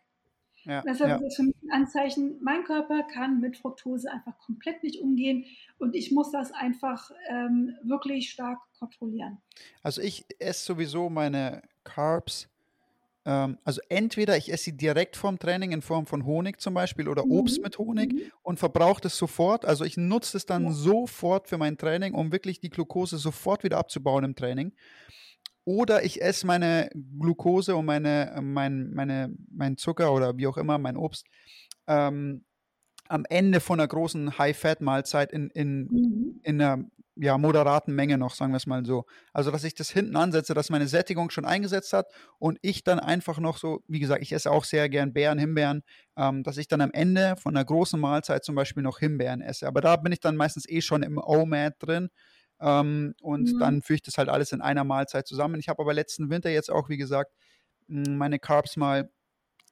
Ja, Deshalb ja. ist das für mich ein Anzeichen, mein Körper kann mit Fructose einfach komplett nicht umgehen und ich muss das einfach ähm, wirklich stark kontrollieren. Also ich esse sowieso meine Carbs ähm, also entweder ich esse sie direkt vorm Training in Form von Honig zum Beispiel oder Obst mhm. mit Honig mhm. und verbrauche das sofort. Also ich nutze es dann ja. sofort für mein Training, um wirklich die Glucose sofort wieder abzubauen im Training. Oder ich esse meine Glucose und meine, mein, meine, mein Zucker oder wie auch immer, mein Obst, ähm, am Ende von einer großen High-Fat-Mahlzeit in, in, mhm. in einer ja, moderaten Menge noch, sagen wir es mal so. Also, dass ich das hinten ansetze, dass meine Sättigung schon eingesetzt hat und ich dann einfach noch so, wie gesagt, ich esse auch sehr gern Beeren, Himbeeren, ähm, dass ich dann am Ende von einer großen Mahlzeit zum Beispiel noch Himbeeren esse. Aber da bin ich dann meistens eh schon im OMAD drin. Ähm, und mhm. dann führe ich das halt alles in einer Mahlzeit zusammen. Ich habe aber letzten Winter jetzt auch, wie gesagt, meine Carbs mal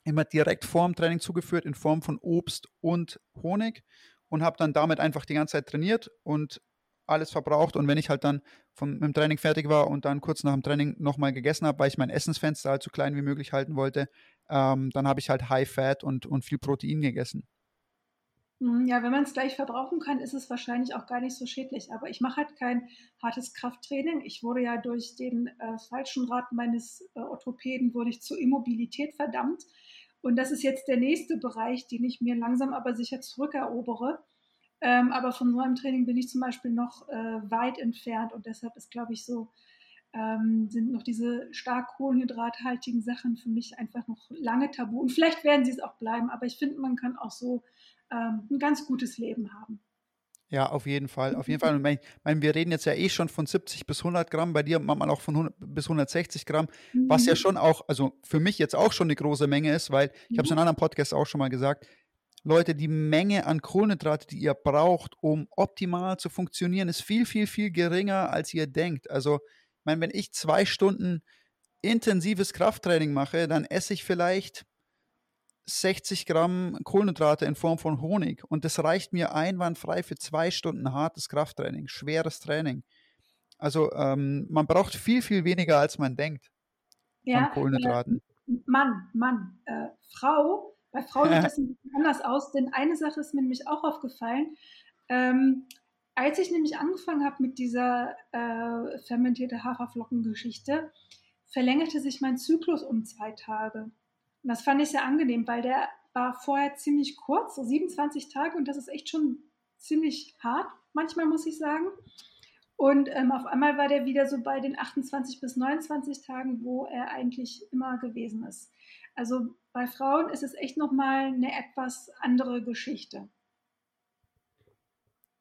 immer direkt vorm Training zugeführt in Form von Obst und Honig und habe dann damit einfach die ganze Zeit trainiert und alles verbraucht. Und wenn ich halt dann vom, mit dem Training fertig war und dann kurz nach dem Training nochmal gegessen habe, weil ich mein Essensfenster halt so klein wie möglich halten wollte, ähm, dann habe ich halt High Fat und, und viel Protein gegessen. Mhm, ja, wenn man es gleich verbrauchen kann, ist es wahrscheinlich auch gar nicht so schädlich. Aber ich mache halt kein hartes Krafttraining. Ich wurde ja durch den äh, falschen Rat meines äh, Orthopäden wurde ich zur Immobilität verdammt. Und das ist jetzt der nächste Bereich, den ich mir langsam aber sicher zurückerobere. Ähm, aber von so einem Training bin ich zum Beispiel noch äh, weit entfernt und deshalb ist, glaube ich, so, ähm, sind noch diese stark kohlenhydrathaltigen Sachen für mich einfach noch lange tabu. Und vielleicht werden sie es auch bleiben, aber ich finde, man kann auch so ähm, ein ganz gutes Leben haben. Ja, auf jeden Fall, auf jeden Fall. Und mein, mein, wir reden jetzt ja eh schon von 70 bis 100 Gramm, bei dir manchmal auch von 100 bis 160 Gramm, mhm. was ja mhm. schon auch, also für mich jetzt auch schon eine große Menge ist, weil ich habe es in einem anderen Podcast auch schon mal gesagt, Leute, die Menge an Kohlenhydrate, die ihr braucht, um optimal zu funktionieren, ist viel, viel, viel geringer, als ihr denkt. Also, ich meine, wenn ich zwei Stunden intensives Krafttraining mache, dann esse ich vielleicht 60 Gramm Kohlenhydrate in Form von Honig. Und das reicht mir einwandfrei für zwei Stunden hartes Krafttraining, schweres Training. Also ähm, man braucht viel, viel weniger, als man denkt ja, an Kohlenhydraten. Äh, Mann, Mann, äh, Frau, bei Frauen sieht das ein bisschen anders aus, denn eine Sache ist mir nämlich auch aufgefallen. Ähm, als ich nämlich angefangen habe mit dieser äh, fermentierte Haferflockengeschichte, verlängerte sich mein Zyklus um zwei Tage. Und das fand ich sehr angenehm, weil der war vorher ziemlich kurz, so 27 Tage, und das ist echt schon ziemlich hart, manchmal muss ich sagen. Und ähm, auf einmal war der wieder so bei den 28 bis 29 Tagen, wo er eigentlich immer gewesen ist. Also bei Frauen ist es echt nochmal eine etwas andere Geschichte.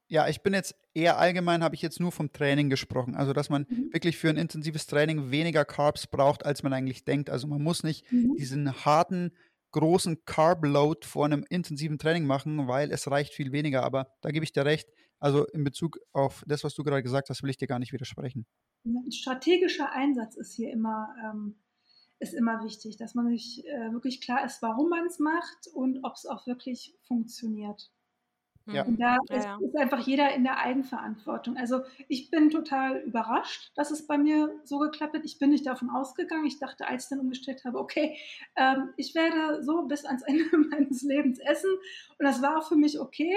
Ja, ich bin jetzt eher allgemein, habe ich jetzt nur vom Training gesprochen. Also, dass man mhm. wirklich für ein intensives Training weniger Carbs braucht, als man eigentlich denkt. Also, man muss nicht mhm. diesen harten großen Carb-Load vor einem intensiven Training machen, weil es reicht viel weniger. Aber da gebe ich dir recht. Also in Bezug auf das, was du gerade gesagt hast, will ich dir gar nicht widersprechen. Ein strategischer Einsatz ist hier immer, ähm, ist immer wichtig, dass man sich äh, wirklich klar ist, warum man es macht und ob es auch wirklich funktioniert. Ja. Und da ja, ja. ist einfach jeder in der Eigenverantwortung. Also ich bin total überrascht, dass es bei mir so geklappt hat. Ich bin nicht davon ausgegangen. Ich dachte, als ich dann umgestellt habe, okay, ähm, ich werde so bis ans Ende meines Lebens essen. Und das war auch für mich okay,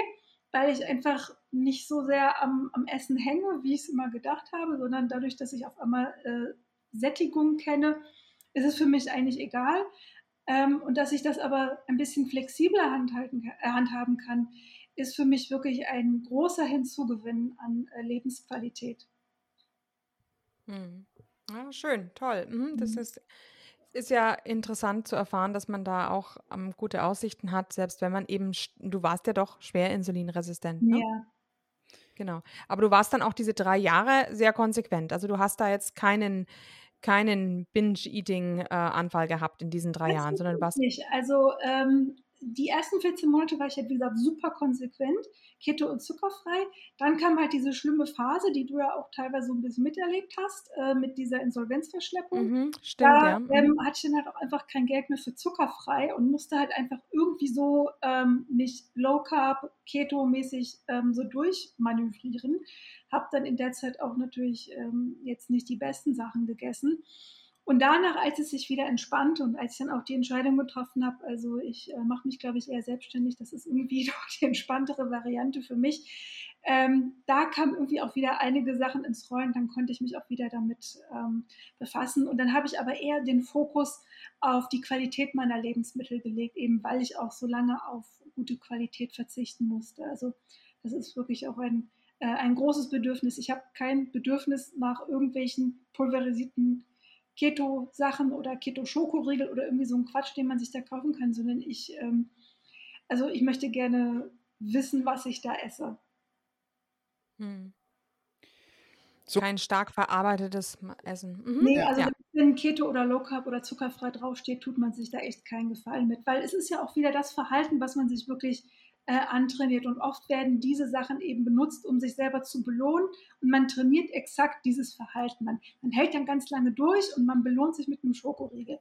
weil ich einfach nicht so sehr am, am Essen hänge, wie ich es immer gedacht habe, sondern dadurch, dass ich auf einmal äh, Sättigung kenne, ist es für mich eigentlich egal. Ähm, und dass ich das aber ein bisschen flexibler handhalten, äh, handhaben kann ist für mich wirklich ein großer Hinzugewinn an äh, Lebensqualität. Hm. Ja, schön, toll. Mhm, das mhm. ist, ist ja interessant zu erfahren, dass man da auch ähm, gute Aussichten hat, selbst wenn man eben, du warst ja doch schwer insulinresistent. Ne? Ja. Genau. Aber du warst dann auch diese drei Jahre sehr konsequent. Also du hast da jetzt keinen, keinen Binge-Eating-Anfall äh, gehabt in diesen drei das Jahren, sondern was. Nicht. Also ähm, die ersten 14 Monate war ich halt, wie gesagt, super konsequent, keto- und zuckerfrei. Dann kam halt diese schlimme Phase, die du ja auch teilweise so ein bisschen miterlebt hast, äh, mit dieser Insolvenzverschleppung. Mhm, stimmt, da ja. ähm, hatte ich dann halt auch einfach kein Geld mehr für zuckerfrei und musste halt einfach irgendwie so ähm, mich low carb, keto-mäßig ähm, so durchmanövrieren. Hab dann in der Zeit auch natürlich ähm, jetzt nicht die besten Sachen gegessen. Und danach, als es sich wieder entspannte und als ich dann auch die Entscheidung getroffen habe, also ich äh, mache mich, glaube ich, eher selbstständig, das ist irgendwie doch die entspanntere Variante für mich. Ähm, da kamen irgendwie auch wieder einige Sachen ins Rollen, dann konnte ich mich auch wieder damit ähm, befassen. Und dann habe ich aber eher den Fokus auf die Qualität meiner Lebensmittel gelegt, eben weil ich auch so lange auf gute Qualität verzichten musste. Also das ist wirklich auch ein, äh, ein großes Bedürfnis. Ich habe kein Bedürfnis nach irgendwelchen pulverisierten Keto-Sachen oder Keto-Schokoriegel oder irgendwie so ein Quatsch, den man sich da kaufen kann, sondern ich, ähm, also ich möchte gerne wissen, was ich da esse. Hm. So. Kein stark verarbeitetes Essen. Mhm. Nee, also ja. wenn Keto oder Low Carb oder zuckerfrei draufsteht, tut man sich da echt keinen Gefallen mit, weil es ist ja auch wieder das Verhalten, was man sich wirklich äh, antrainiert. Und oft werden diese Sachen eben benutzt, um sich selber zu belohnen. Und man trainiert exakt dieses Verhalten. Man, man hält dann ganz lange durch und man belohnt sich mit einem Schokoriegel.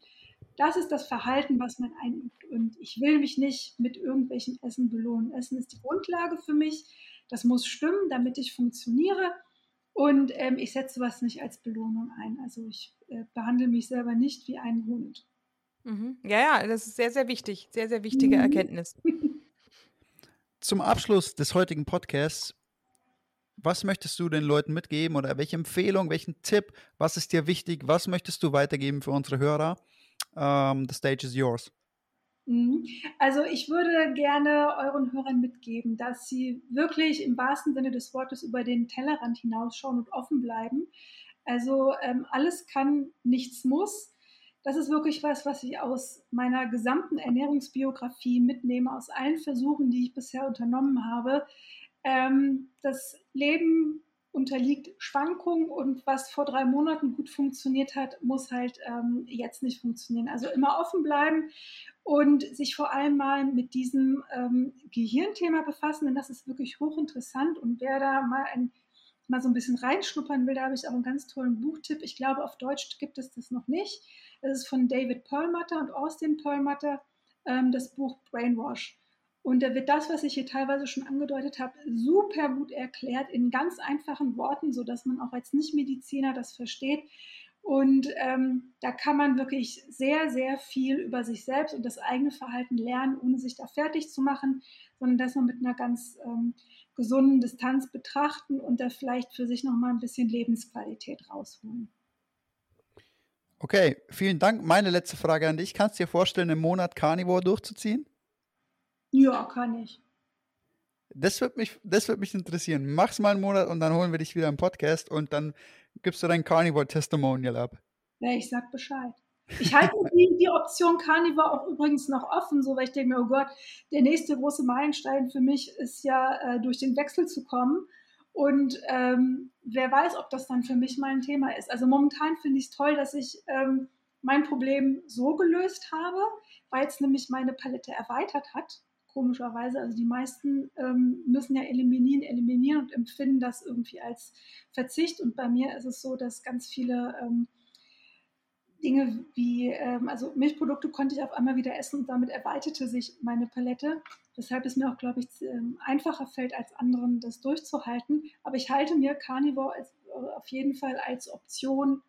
Das ist das Verhalten, was man einübt. Und ich will mich nicht mit irgendwelchen Essen belohnen. Essen ist die Grundlage für mich. Das muss stimmen, damit ich funktioniere. Und ähm, ich setze was nicht als Belohnung ein. Also ich äh, behandle mich selber nicht wie einen Hund. Mhm. Ja, ja, das ist sehr, sehr wichtig. Sehr, sehr wichtige mhm. Erkenntnis. zum Abschluss des heutigen Podcasts, was möchtest du den Leuten mitgeben oder welche Empfehlung, welchen Tipp, was ist dir wichtig, was möchtest du weitergeben für unsere Hörer? Um, ähm, the stage is yours. Mhm. Also ich würde gerne euren Hörern mitgeben, dass sie wirklich im wahrsten Sinne des Wortes über den Tellerrand hinausschauen und offen bleiben. Also ähm, alles kann, nichts muss das ist wirklich was, was ich aus meiner gesamten Ernährungsbiografie mitnehme, aus allen Versuchen, die ich bisher unternommen habe. Ähm, das Leben unterliegt Schwankungen und was vor drei Monaten gut funktioniert hat, muss halt ähm, jetzt nicht funktionieren. Also immer offen bleiben und sich vor allem mal mit diesem ähm, Gehirnthema befassen, denn das ist wirklich hochinteressant und wer da mal ein mal so ein bisschen reinschnuppern will, da habe ich auch einen ganz tollen Buchtipp. Ich glaube, auf Deutsch gibt es das noch nicht. Das ist von David Perlmutter und Austin Perlmutter, ähm, das Buch Brainwash. Und da wird das, was ich hier teilweise schon angedeutet habe, super gut erklärt in ganz einfachen Worten, sodass man auch als Nichtmediziner das versteht. Und ähm, da kann man wirklich sehr, sehr viel über sich selbst und das eigene Verhalten lernen, ohne sich da fertig zu machen, sondern dass man mit einer ganz ähm, gesunden Distanz betrachten und da vielleicht für sich nochmal ein bisschen Lebensqualität rausholen. Okay, vielen Dank. Meine letzte Frage an dich. Kannst du dir vorstellen, einen Monat Carnivore durchzuziehen? Ja, kann ich. Das wird mich, das wird mich interessieren. Mach's mal einen Monat und dann holen wir dich wieder im Podcast und dann gibst du dein Carnivore Testimonial ab. Ja, ich sag Bescheid. Ich halte die, die Option Carnivore auch übrigens noch offen, so weil ich denke mir, oh Gott, der nächste große Meilenstein für mich ist ja, äh, durch den Wechsel zu kommen. Und ähm, wer weiß, ob das dann für mich mal ein Thema ist. Also momentan finde ich es toll, dass ich ähm, mein Problem so gelöst habe, weil es nämlich meine Palette erweitert hat. Komischerweise, also die meisten ähm, müssen ja eliminieren, eliminieren und empfinden das irgendwie als Verzicht. Und bei mir ist es so, dass ganz viele ähm, Dinge wie, ähm, also Milchprodukte konnte ich auf einmal wieder essen und damit erweiterte sich meine Palette. Weshalb es mir auch, glaube ich, ähm, einfacher fällt als anderen, das durchzuhalten. Aber ich halte mir Carnivore als, äh, auf jeden Fall als Option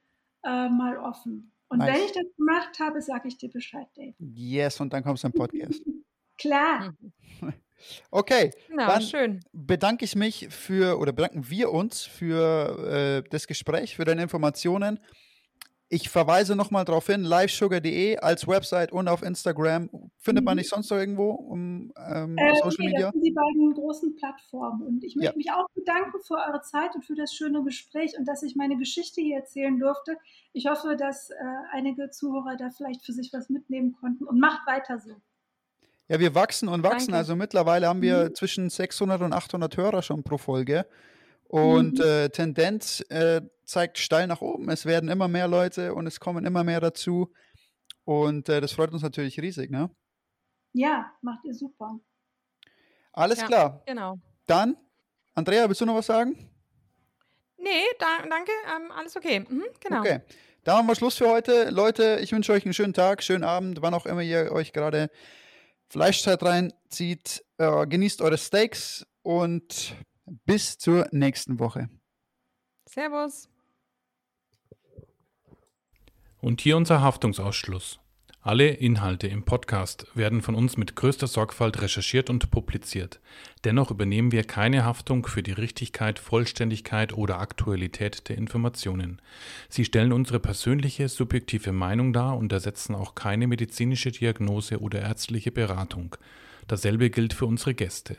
äh, mal offen. Und nice. wenn ich das gemacht habe, sage ich dir Bescheid, Dave. Yes, und dann kommst du im Podcast. Klar. Okay, Na, dann schön. bedanke ich mich für, oder bedanken wir uns für äh, das Gespräch, für deine Informationen. Ich verweise nochmal darauf hin, livesugar.de als Website und auf Instagram. Findet mhm. man nicht sonst noch irgendwo um ähm, äh, Social Media? Das sind die beiden großen Plattformen. Und ich möchte ja. mich auch bedanken für eure Zeit und für das schöne Gespräch und dass ich meine Geschichte hier erzählen durfte. Ich hoffe, dass äh, einige Zuhörer da vielleicht für sich was mitnehmen konnten und macht weiter so. Ja, wir wachsen und wachsen. Danke. Also mittlerweile haben wir mhm. zwischen 600 und 800 Hörer schon pro Folge. Und mhm. äh, Tendenz äh, zeigt steil nach oben. Es werden immer mehr Leute und es kommen immer mehr dazu. Und äh, das freut uns natürlich riesig, ne? Ja, macht ihr super. Alles ja, klar. Genau. Dann, Andrea, willst du noch was sagen? Nee, da, danke. Ähm, alles okay. Mhm, genau. Okay. Dann haben wir Schluss für heute. Leute, ich wünsche euch einen schönen Tag, schönen Abend, wann auch immer ihr euch gerade Fleischzeit reinzieht. Äh, genießt eure Steaks und bis zur nächsten Woche. Servus. Und hier unser Haftungsausschluss. Alle Inhalte im Podcast werden von uns mit größter Sorgfalt recherchiert und publiziert. Dennoch übernehmen wir keine Haftung für die Richtigkeit, Vollständigkeit oder Aktualität der Informationen. Sie stellen unsere persönliche, subjektive Meinung dar und ersetzen auch keine medizinische Diagnose oder ärztliche Beratung. Dasselbe gilt für unsere Gäste.